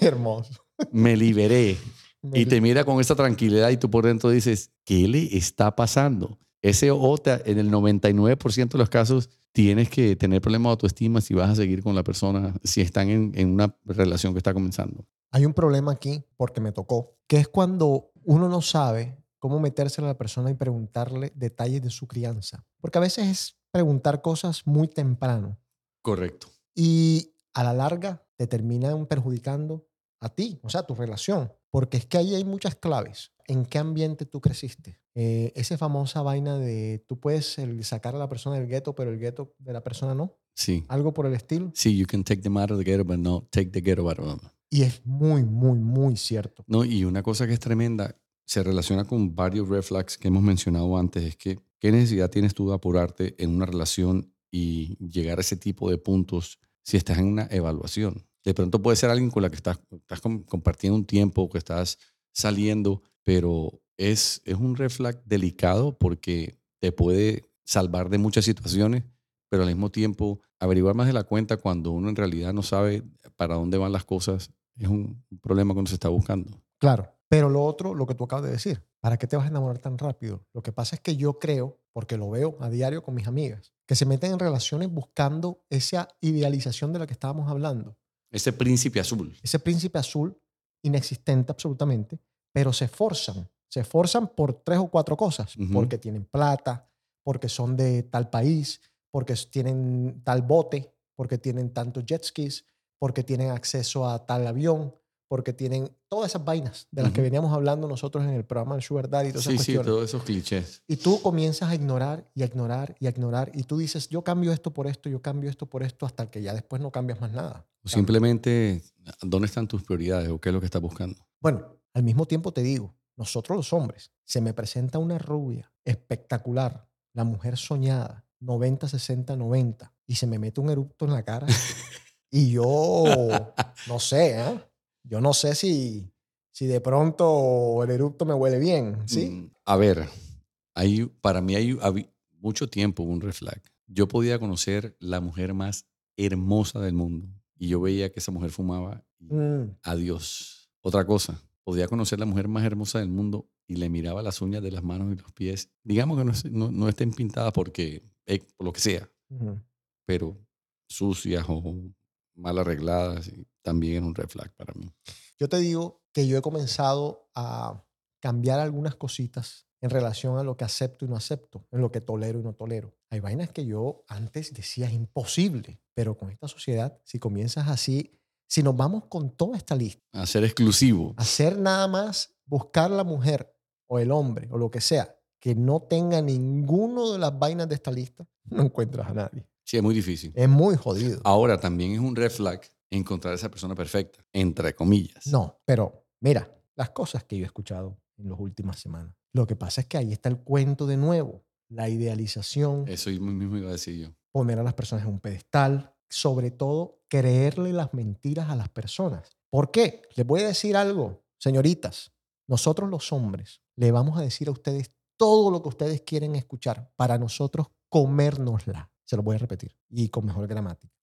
Hermoso. me liberé. Y te mira con esa tranquilidad y tú por dentro dices, ¿qué le está pasando? Ese O, te- en el 99% de los casos, tienes que tener problemas de autoestima si vas a seguir con la persona, si están en, en una relación que está comenzando. Hay un problema aquí, porque me tocó, que es cuando uno no sabe cómo meterse a la persona y preguntarle detalles de su crianza. Porque a veces es preguntar cosas muy temprano Correcto. y a la larga te terminan perjudicando a ti, o sea, tu relación. Porque es que ahí hay muchas claves. ¿En qué ambiente tú creciste? Eh, esa famosa vaina de tú puedes el, sacar a la persona del gueto, pero el gueto de la persona no. Sí. Algo por el estilo. Sí, you can take them out of the ghetto, but no take the ghetto out of them. Y es muy, muy, muy cierto. No, y una cosa que es tremenda, se relaciona con varios red flags que hemos mencionado antes, es que ¿qué necesidad tienes tú de apurarte en una relación y llegar a ese tipo de puntos si estás en una evaluación? De pronto puede ser alguien con la que estás, estás com- compartiendo un tiempo, que estás saliendo, pero es, es un red flag delicado porque te puede salvar de muchas situaciones, pero al mismo tiempo averiguar más de la cuenta cuando uno en realidad no sabe para dónde van las cosas es un problema cuando se está buscando. Claro. Pero lo otro, lo que tú acabas de decir, ¿para qué te vas a enamorar tan rápido? Lo que pasa es que yo creo, porque lo veo a diario con mis amigas, que se meten en relaciones buscando esa idealización de la que estábamos hablando. Ese príncipe azul. Ese príncipe azul inexistente absolutamente, pero se esforzan. Se esforzan por tres o cuatro cosas. Porque tienen plata, porque son de tal país, porque tienen tal bote, porque tienen tantos jet skis, porque tienen acceso a tal avión, porque tienen todas esas vainas de las que Ujú. veníamos hablando nosotros en el programa del Sugar Daddy y todas esas Sí, sí, cuestiones. todos esos clichés. Y tú comienzas a ignorar y a ignorar y a ignorar y tú dices, yo cambio esto por esto, yo cambio esto por esto, hasta que ya después no cambias más nada. O simplemente, ¿dónde están tus prioridades o qué es lo que estás buscando? Bueno, al mismo tiempo te digo, nosotros los hombres, se me presenta una rubia espectacular, la mujer soñada, 90, 60, 90, y se me mete un erupto en la cara. y yo, no sé, ¿eh? Yo no sé si, si de pronto el erupto me huele bien, ¿sí? Mm, A ver, hay, para mí hay mucho tiempo un red flag. Yo podía conocer la mujer más hermosa del mundo y yo veía que esa mujer fumaba Mm, adiós. Otra cosa, podía conocer la mujer más hermosa del mundo y le miraba las uñas de las manos y los pies. Digamos que no, no- no estén pintadas porque, eh, por lo que sea, pero sucias o mal arregladas, y también es un red flag para mí. Yo te digo que yo he comenzado a cambiar algunas cositas en relación a lo que acepto y no acepto, en lo que tolero y no tolero. Hay vainas que yo antes decía es imposible, pero con esta sociedad, si comienzas así, si nos vamos con toda esta lista, A ser exclusivo. hacer nada más buscar la mujer o el hombre o lo que sea que no tenga ninguno de las vainas de esta lista, no encuentras a nadie. Sí, es muy difícil. Es muy jodido. Ahora también es un red flag encontrar a esa persona perfecta, entre comillas. No, pero mira, las cosas que yo he escuchado en las últimas semanas. Lo que pasa es que ahí está el cuento de nuevo, la idealización, Eso mismo iba a decir yo. poner a las personas en un pedestal, sobre todo creerle las mentiras a las personas. ¿Por qué? Les voy a decir algo, señoritas. Nosotros los hombres le vamos a decir a ustedes todo lo que ustedes quieren escuchar para nosotros comérnosla. Se lo voy a repetir y con mejor gramática.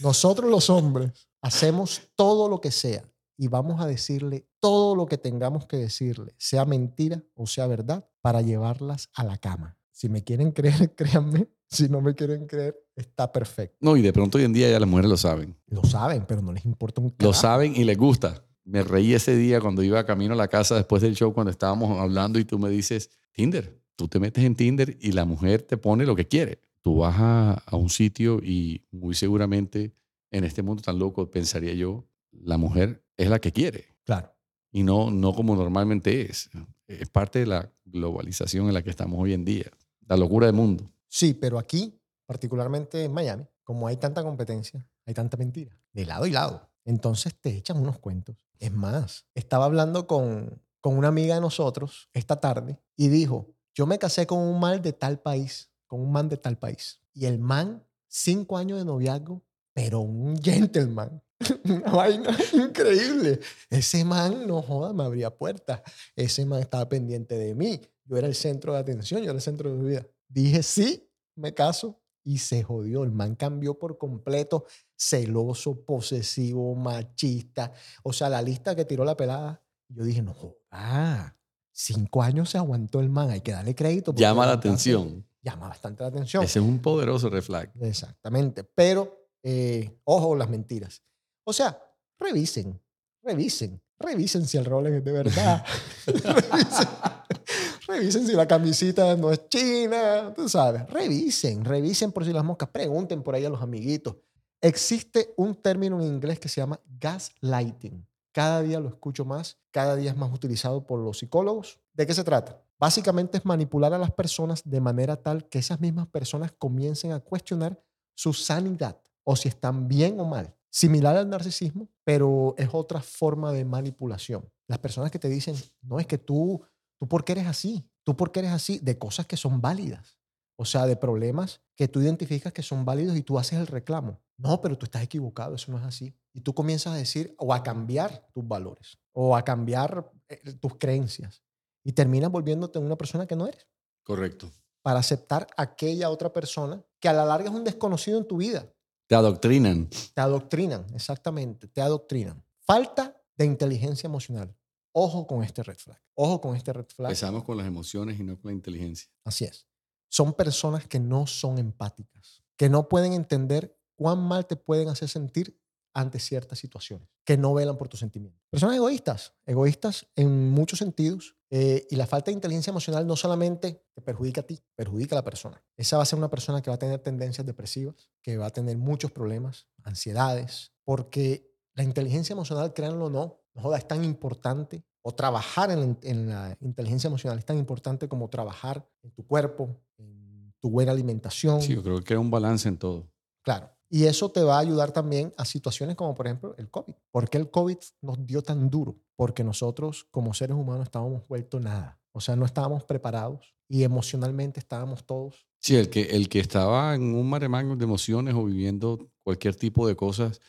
Nosotros los hombres hacemos todo lo que sea y vamos a decirle todo lo que tengamos que decirle, sea mentira o sea verdad, para llevarlas a la cama. Si me quieren creer, créanme. Si no me quieren creer, está perfecto. No, y de pronto hoy en día ya las mujeres lo saben. Lo saben, pero no les importa un Lo carajo. saben y les gusta. Me reí ese día cuando iba camino a la casa después del show, cuando estábamos hablando y tú me dices, Tinder, tú te metes en Tinder y la mujer te pone lo que quiere. Tú vas a, a un sitio y muy seguramente en este mundo tan loco, pensaría yo, la mujer es la que quiere Claro. y no, no como normalmente es. Es parte de la globalización en la que estamos hoy en día, la locura del mundo. Sí, pero aquí, particularmente en Miami, como hay tanta competencia, hay tanta mentira, de lado y lado. Entonces te echan unos cuentos. Es más, estaba hablando con, con una amiga de nosotros esta tarde y dijo, yo me casé con un man de tal país, con un man de tal país. Y el man, cinco años de noviazgo, pero un gentleman. Una vaina increíble. Ese man, no joda, me abría puertas. Ese man estaba pendiente de mí. Yo era el centro de atención, yo era el centro de mi vida. Dije, sí, me caso. Y se jodió. El man cambió por completo. Celoso, posesivo, machista. O sea, la lista que tiró la pelada. Yo dije, no joda. Cinco años se aguantó el man. Hay que darle crédito. Llama la atención. Llama bastante la atención. Ese es un poderoso red flag. Exactamente. Pero, eh, ojo, las mentiras. O sea, revisen, revisen, revisen si el Rolex es de verdad. revisen, revisen si la camisita no es china, tú sabes. Revisen, revisen por si las moscas. Pregunten por ahí a los amiguitos. Existe un término en inglés que se llama gaslighting. Cada día lo escucho más, cada día es más utilizado por los psicólogos. ¿De qué se trata? Básicamente es manipular a las personas de manera tal que esas mismas personas comiencen a cuestionar su sanidad o si están bien o mal. Similar al narcisismo, pero es otra forma de manipulación. Las personas que te dicen, no es que tú, tú por qué eres así, tú por qué eres así, de cosas que son válidas. O sea, de problemas que tú identificas que son válidos y tú haces el reclamo. No, pero tú estás equivocado, eso no es así. Y tú comienzas a decir o a cambiar tus valores o a cambiar eh, tus creencias y terminas volviéndote una persona que no eres Correcto. para aceptar a aquella otra persona que a la larga es un desconocido en tu vida. Te adoctrinan. Te adoctrinan, exactamente, te adoctrinan. Falta de inteligencia emocional. Ojo con este red flag. Ojo con este red flag. Empezamos con las emociones y no con la inteligencia. Así es. Son personas que no son empáticas, que no pueden entender cuán mal te pueden hacer sentir ante ciertas situaciones, que no velan por tus sentimientos. Personas egoístas, egoístas en muchos sentidos, eh, y la falta de inteligencia emocional no solamente te perjudica a ti, perjudica a la persona. Esa va a ser una persona que va a tener tendencias depresivas, que va a tener muchos problemas, ansiedades, porque la inteligencia emocional, créanlo o no, no joda, es tan importante, o trabajar en, la- en la inteligencia emocional es tan importante como trabajar en tu cuerpo, en tu buena alimentación. Sí, yo creo que crea un balance en todo. Claro. Y eso te va a ayudar también a situaciones como, por ejemplo, el COVID. ¿Por qué el COVID nos dio tan duro? Porque nosotros, como seres humanos, estábamos vuelto nada. O sea, no estábamos preparados y emocionalmente estábamos todos. Sí, el que, el que estaba en un maremango de emociones o viviendo cualquier tipo de cosas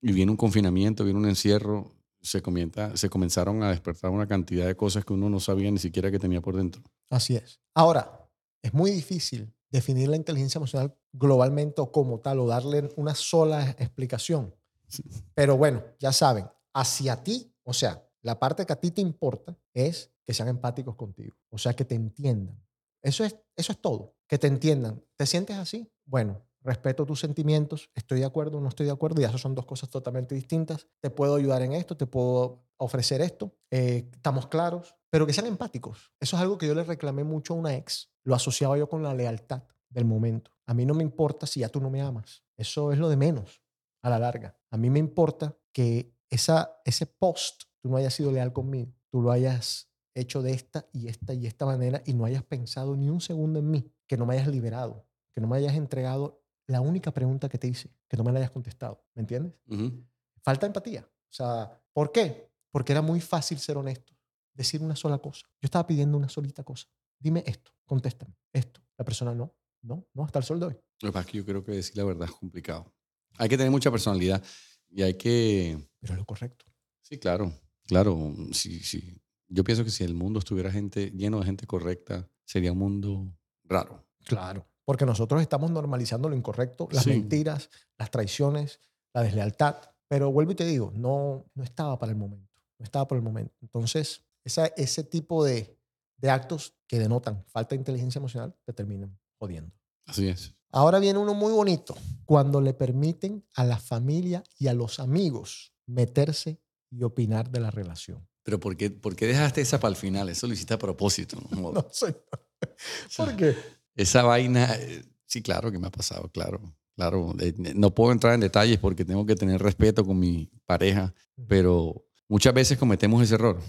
y viene un confinamiento, viene un encierro, se, comienza, se comenzaron a despertar una cantidad de cosas que uno no sabía ni siquiera que tenía por dentro. Así es. Ahora, es muy difícil definir la inteligencia emocional globalmente o como tal o darle una sola explicación. Sí. Pero bueno, ya saben, hacia ti, o sea, la parte que a ti te importa es que sean empáticos contigo, o sea, que te entiendan. Eso es, eso es todo, que te entiendan. ¿Te sientes así? Bueno, respeto tus sentimientos, estoy de acuerdo o no estoy de acuerdo, y eso son dos cosas totalmente distintas. Te puedo ayudar en esto, te puedo ofrecer esto, eh, estamos claros, pero que sean empáticos. Eso es algo que yo le reclamé mucho a una ex, lo asociaba yo con la lealtad del momento. A mí no me importa si ya tú no me amas, eso es lo de menos a la larga. A mí me importa que esa, ese post tú no hayas sido leal conmigo, tú lo hayas hecho de esta y esta y esta manera y no hayas pensado ni un segundo en mí, que no me hayas liberado, que no me hayas entregado la única pregunta que te hice, que no me la hayas contestado, ¿me entiendes? Falta empatía. O sea, ¿por qué? Porque era muy fácil ser honesto, decir una sola cosa. Yo estaba pidiendo una solita cosa. Dime esto, contéstame esto. La persona no. No, no, hasta el sol de hoy. Lo que pasa es que yo creo que decir la verdad es complicado. Hay que tener mucha personalidad y hay que... Pero es lo correcto. Sí, claro, claro. Sí, sí. Yo pienso que si el mundo estuviera gente, lleno de gente correcta, sería un mundo raro. Claro. Porque nosotros estamos normalizando lo incorrecto, las Sí. mentiras, las traiciones, la deslealtad. Pero vuelvo y te digo, no, no estaba para el momento. No estaba por el momento. Entonces, esa, ese tipo de, de actos que denotan falta de inteligencia emocional te terminan jodiendo. Así es. Ahora viene uno muy bonito, cuando le permiten a la familia y a los amigos meterse y opinar de la relación. Pero ¿por qué, por qué dejaste esa para el final? Eso lo hiciste a propósito. ¿no? No sé. ¿Por qué? Esa vaina, eh, sí, claro que me ha pasado, claro. Claro, Eh, no puedo entrar en detalles porque tengo que tener respeto con mi pareja, pero muchas veces cometemos ese error.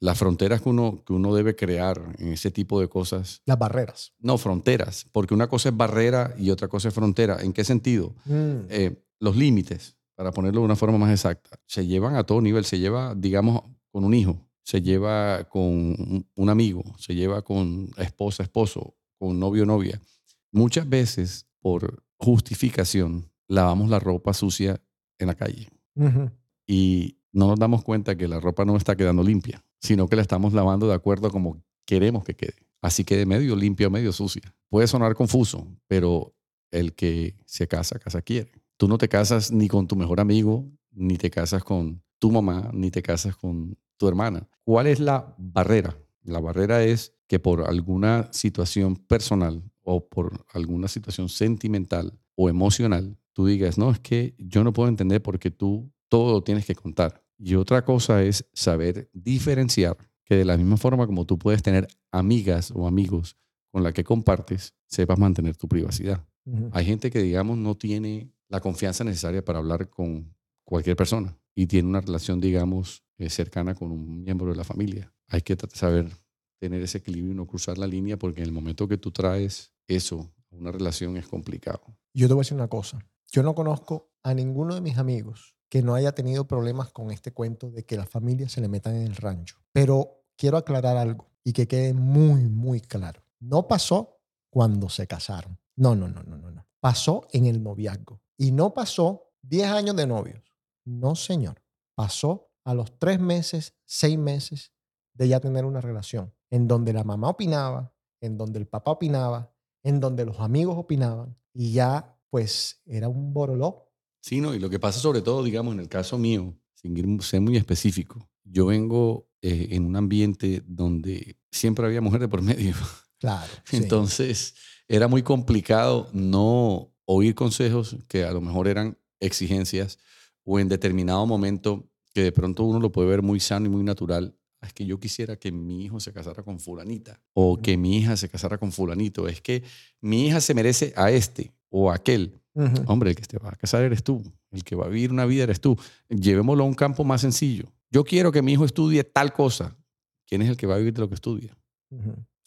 Las fronteras que uno, que uno debe crear en ese tipo de cosas, Las barreras. no fronteras, porque una cosa es barrera y otra cosa es frontera. ¿En qué sentido? Mm, Eh, los límites, para ponerlo de una forma más exacta, se llevan a todo nivel. Se lleva, digamos, con un hijo, se lleva con un- amigo, se lleva con esposa, esposo, con novio, novia. Muchas veces, por justificación, lavamos la ropa sucia en la calle y no nos damos cuenta que la ropa no está quedando limpia, sino que la estamos lavando de acuerdo a como queremos que quede. Así que de medio limpia medio sucia. Puede sonar confuso, pero el que se casa, casa quiere. Tú no te casas ni con tu mejor amigo, ni te casas con tu mamá, ni te casas con tu hermana. ¿Cuál es la barrera? La barrera es que por alguna situación personal o por alguna situación sentimental o emocional, tú digas, no, es que yo no puedo entender porque tú todo lo tienes que contar. Y otra cosa es saber diferenciar que de la misma forma como tú puedes tener amigas o amigos con la que compartes, sepas mantener tu privacidad. Hay gente que, digamos, no tiene la confianza necesaria para hablar con cualquier persona y tiene una relación, digamos, eh, cercana con un miembro de la familia. Hay que saber tener ese equilibrio y no cruzar la línea porque en el momento que tú traes eso a una relación es complicado. Yo te voy a decir una cosa. Yo no conozco a ninguno de mis amigos que no haya tenido problemas con este cuento de que las familias se le metan en el rancho. Pero quiero aclarar algo y que quede muy, muy claro. No pasó cuando se casaron. No, no, no, no, no, no. Pasó en el noviazgo. Y no pasó 10 años de novios. No, señor. Pasó a los tres meses, seis meses de ya tener una relación en donde la mamá opinaba, en donde el papá opinaba, en donde los amigos opinaban y ya pues era un boroló. Sí, no, y lo que pasa sobre todo, digamos, en el caso mío, sin ser muy específico, yo vengo eh, en un ambiente donde siempre había mujer de por medio. Claro. sí. Entonces, era muy complicado no oír consejos que a lo mejor eran exigencias o en determinado momento que de pronto uno lo puede ver muy sano y muy natural. Es que yo quisiera que mi hijo se casara con fulanita o que mi hija se casara con fulanito. Es que mi hija se merece a este o aquel. Hombre, el que te va a casar eres tú. El que va a vivir una vida eres tú. Llevémoslo a un campo más sencillo. Yo quiero que mi hijo estudie tal cosa. ¿Quién es el que va a vivir de lo que estudia?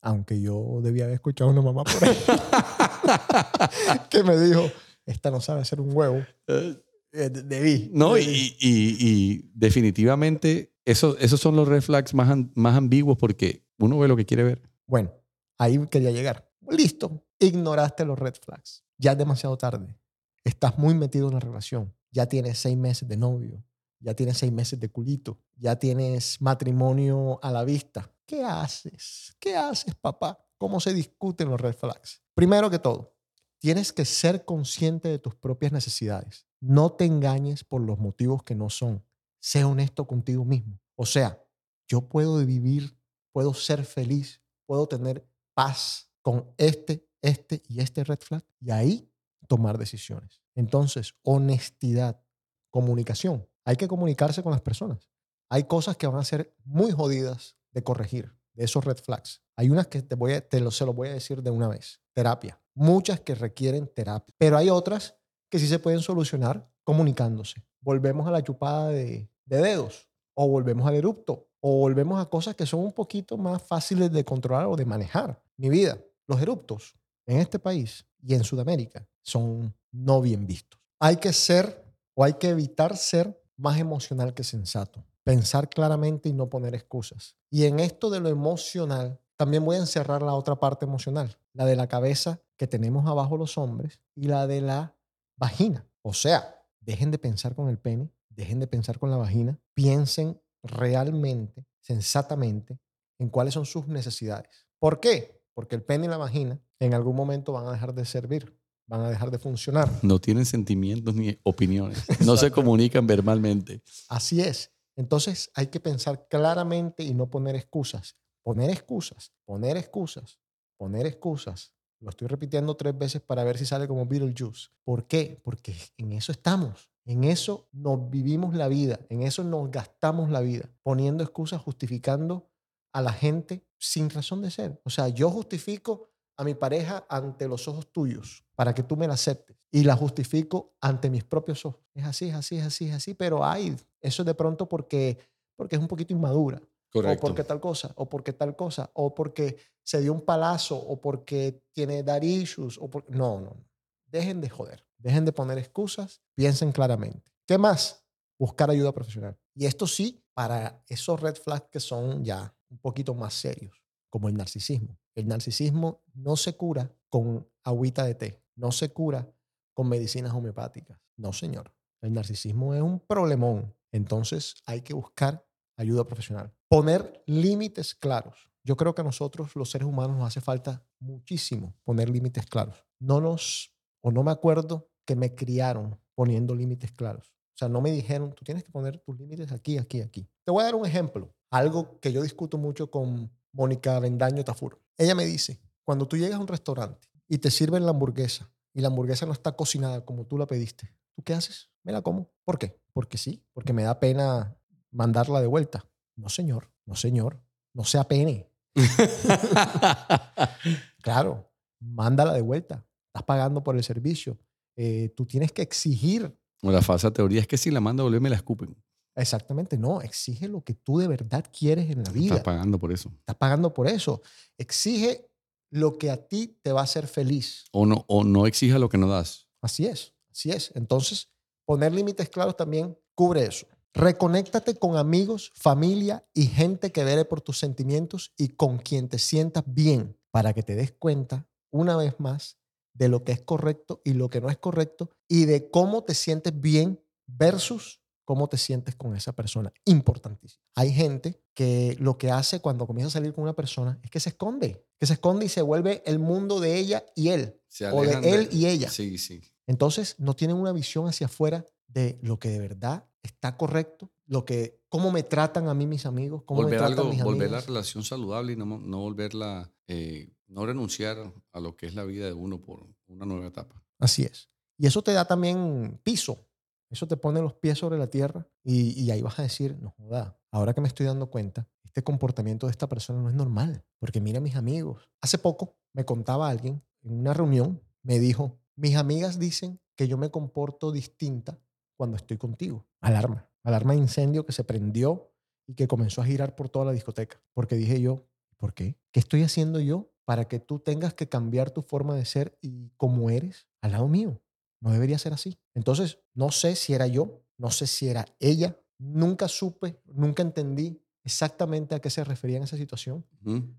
Aunque yo debía haber escuchado a una mamá por ahí que me dijo, esta no sabe hacer un huevo. Eh, de- Debí. No, y, y- y definitivamente eso, esos son los red flags más, más ambiguos porque uno ve lo que quiere ver. Bueno, ahí quería llegar. Listo. Ignoraste los red flags. Ya es demasiado tarde. Estás muy metido en la relación. Ya tienes seis meses de novio. Ya tienes seis meses de culito. Ya tienes matrimonio a la vista. ¿Qué haces? ¿Qué haces, papá? ¿Cómo se discuten los red flags? Primero que todo, tienes que ser consciente de tus propias necesidades. No te engañes por los motivos que no son. Sé honesto contigo mismo. O sea, yo puedo vivir, puedo ser feliz, puedo tener paz con este, este y este red flag y ahí tomar decisiones. Entonces, honestidad, comunicación. Hay que comunicarse con las personas. Hay cosas que van a ser muy jodidas de corregir, de esos red flags. Hay unas que te, voy a, te lo, se lo voy a decir de una vez. Terapia. Muchas que requieren terapia. Pero hay otras que sí se pueden solucionar comunicándose. Volvemos a la chupada de, de dedos o volvemos al erupto o volvemos a cosas que son un poquito más fáciles de controlar o de manejar. Mi vida, los eruptos en este país y en Sudamérica son no bien vistos. Hay que ser o hay que evitar ser más emocional que sensato. Pensar claramente y no poner excusas. Y en esto de lo emocional, también voy a encerrar la otra parte emocional, la de la cabeza que tenemos abajo los hombres y la de la vagina. O sea, dejen de pensar con el pene, dejen de pensar con la vagina, piensen realmente, sensatamente, en cuáles son sus necesidades. ¿Por qué? Porque el pene y la vagina en algún momento van a dejar de servir, van a dejar de funcionar. No tienen sentimientos ni opiniones. No se comunican verbalmente. Así es. Entonces hay que pensar claramente y no poner excusas. Poner excusas, poner excusas, poner excusas. Lo estoy repitiendo tres veces para ver si sale como Beetlejuice. ¿Por qué? Porque en eso estamos. En eso nos vivimos la vida. En eso nos gastamos la vida. Poniendo excusas, justificando a la gente sin razón de ser. O sea, yo justifico a mi pareja ante los ojos tuyos para que tú me la aceptes y la justifico ante mis propios ojos. Es así, es así, es así, es así, pero hay, eso es de pronto porque, porque es un poquito inmadura. O porque tal cosa, o porque tal cosa, o porque se dio un palazo, o porque tiene dar issues, o por... No, no, no. Dejen de joder. Dejen de poner excusas. Piensen claramente. ¿Qué más? Buscar ayuda profesional. Y esto sí, para esos red flags que son ya un poquito más serios, como el narcisismo. El narcisismo no se cura con agüita de té, no se cura con medicinas homeopáticas. No, señor. El narcisismo es un problemón. Entonces hay que buscar ayuda profesional. Poner límites claros. Yo creo que a nosotros, los seres humanos, nos hace falta muchísimo poner límites claros. No nos, o no me acuerdo que me criaron poniendo límites claros. O sea, no me dijeron, tú tienes que poner tus límites aquí, aquí, aquí. Te voy a dar un ejemplo. Algo que yo discuto mucho con Mónica Vendaño Tafur. Ella me dice, cuando tú llegas a un restaurante y te sirven la hamburguesa y la hamburguesa no está cocinada como tú la pediste, ¿tú qué haces? Me la como. ¿Por qué? Porque sí, porque me da pena mandarla de vuelta. No, señor, no, señor, no sea pene. claro, mándala de vuelta. Estás pagando por el servicio. Eh, tú tienes que exigir. O la falsa teoría es que si la manda a volver me la escupen. Exactamente, no. Exige lo que tú de verdad quieres en la vida. Estás pagando por eso. Estás pagando por eso. Exige lo que a ti te va a hacer feliz. O no, o no exija lo que no das. Así es, así es. Entonces, poner límites claros también cubre eso. Reconéctate con amigos, familia y gente que vele por tus sentimientos y con quien te sientas bien para que te des cuenta, una vez más, de lo que es correcto y lo que no es correcto y de cómo te sientes bien versus cómo te sientes con esa persona. Importantísimo. Hay gente que lo que hace cuando comienza a salir con una persona es que se esconde, que se esconde y se vuelve el mundo de ella y él, o de él y ella. Sí, sí. Entonces no tienen una visión hacia afuera de lo que de verdad está correcto, lo que, cómo me tratan a mí mis amigos, cómo volver me tratan algo, mis volver la relación saludable y no, no volverla, eh, no renunciar a lo que es la vida de uno por una nueva etapa. Así es. Y eso te da también piso eso te pone los pies sobre la tierra y, ahí vas a decir, no joda, ahora que me estoy dando cuenta, este comportamiento de esta persona no es normal, porque mira mis amigos. Hace poco me contaba alguien en una reunión, me dijo, mis amigas dicen que yo me comporto distinta cuando estoy contigo. Alarma, alarma de incendio que se prendió y que comenzó a girar por toda la discoteca, porque dije yo, ¿por qué? ¿Qué estoy haciendo yo para que tú tengas que cambiar tu forma de ser y cómo eres al lado mío? No debería ser así. Entonces, no sé si era yo, no sé si era ella. Nunca supe, nunca entendí exactamente a qué se refería en esa situación,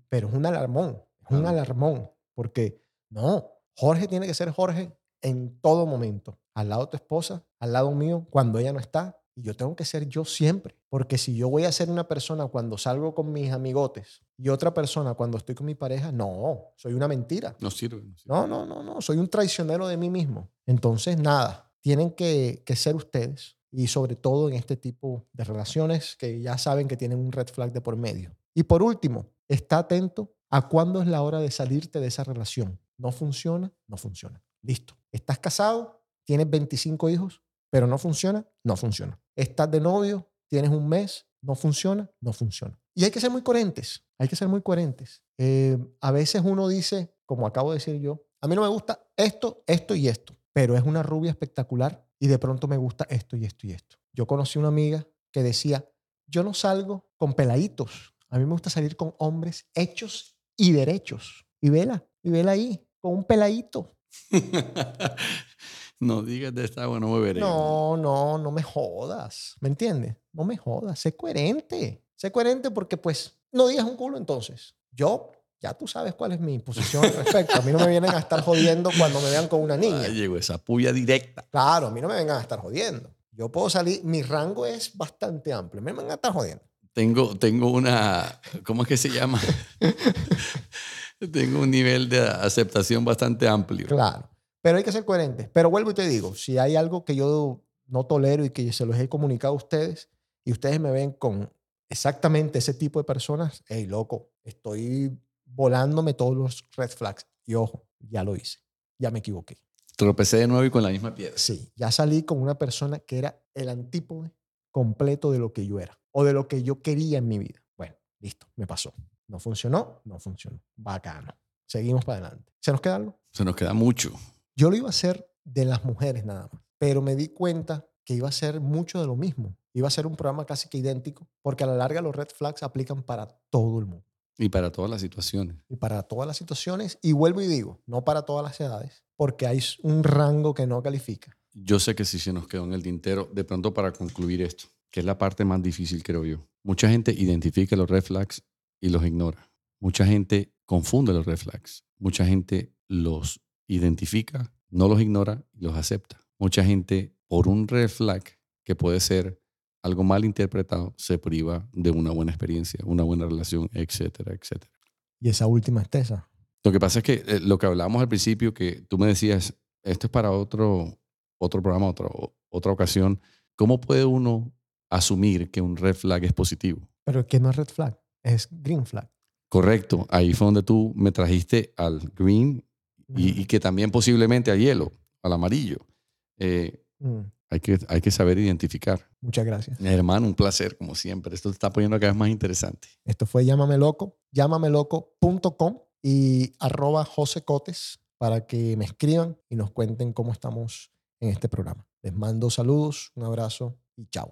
pero es un alarmón, es un alarmón, porque no, Jorge tiene que ser Jorge en todo momento, al lado de tu esposa, al lado mío, cuando ella no está, y yo tengo que ser yo siempre, porque si yo voy a ser una persona cuando salgo con mis amigotes y otra persona cuando estoy con mi pareja, no, soy una mentira. No sirve. No, no, no, no, soy un traicionero de mí mismo. Entonces, nada, tienen que, que ser ustedes y sobre todo en este tipo de relaciones que ya saben que tienen un red flag de por medio. Y por último, está atento a cuándo es la hora de salirte de esa relación. No funciona, no funciona. Listo. ¿Estás casado? ¿Tienes 25 hijos? pero no funciona, no funciona. Estás de novio, tienes un mes, no funciona, no funciona. Y hay que ser muy coherentes, hay que ser muy coherentes. Eh, a veces uno dice, como acabo de decir yo, a mí no me gusta esto, esto y esto, pero es una rubia espectacular y de pronto me gusta esto y esto y esto. Yo conocí una amiga que decía, yo no salgo con peladitos, a mí me gusta salir con hombres hechos y derechos. Y vela, y vela ahí, con un peladito. No digas de esta agua, no beberé. No, no, no me jodas. ¿Me entiendes? No me jodas. Sé coherente. Sé coherente porque, pues, no digas un culo entonces. Yo ya tú sabes cuál es mi posición al respecto. A mí no me vienen a estar jodiendo cuando me vean con una niña. Ahí llegó esa puya directa. Claro, a mí no me vengan a estar jodiendo. Yo puedo salir, mi rango es bastante amplio. A mí no me vengan a estar jodiendo. Tengo, tengo una, ¿cómo es que se llama? tengo un nivel de aceptación bastante amplio. Claro. Pero hay que ser coherentes. Pero vuelvo y te digo, si hay algo que yo no tolero y que se los he comunicado a ustedes y ustedes me ven con exactamente ese tipo de personas, hey, loco, estoy volándome todos los red flags. Y ojo, ya lo hice. Ya me equivoqué. Tropecé de nuevo y con la misma piedra. Sí, ya salí con una persona que era el antípode completo de lo que yo era o de lo que yo quería en mi vida. Bueno, listo, me pasó. No funcionó, no funcionó. Bacano. Seguimos para adelante. ¿Se nos queda algo? Se nos queda mucho. Yo lo iba a hacer de las mujeres nada más, pero me di cuenta que iba a ser mucho de lo mismo. Iba a ser un programa casi que idéntico, porque a la larga los red flags aplican para todo el mundo. Y para todas las situaciones. Y para todas las situaciones. Y vuelvo y digo, no para todas las edades, porque hay un rango que no califica. Yo sé que sí se nos quedó en el tintero, de pronto para concluir esto, que es la parte más difícil, creo yo. Mucha gente identifica los red flags y los ignora. Mucha gente confunde los red flags. Mucha gente los identifica, no los ignora y los acepta. Mucha gente, por un red flag que puede ser algo mal interpretado, se priva de una buena experiencia, una buena relación, etcétera, etcétera. Y esa última es esa. Lo que pasa es que eh, lo que hablábamos al principio, que tú me decías, esto es para otro, otro programa, otro, otra ocasión. ¿Cómo puede uno asumir que un red flag es positivo? Pero que no es red flag, es green flag. Correcto, ahí fue donde tú me trajiste al green y, y que también posiblemente al hielo, al amarillo. Eh, Mm, hay, que, hay que saber identificar. Muchas gracias. Hermano, un placer, como siempre. Esto te está poniendo cada vez más interesante. Esto fue Llámame Loco, llámameloco.com y arroba José Cotes para que me escriban y nos cuenten cómo estamos en este programa. Les mando saludos, un abrazo y chao.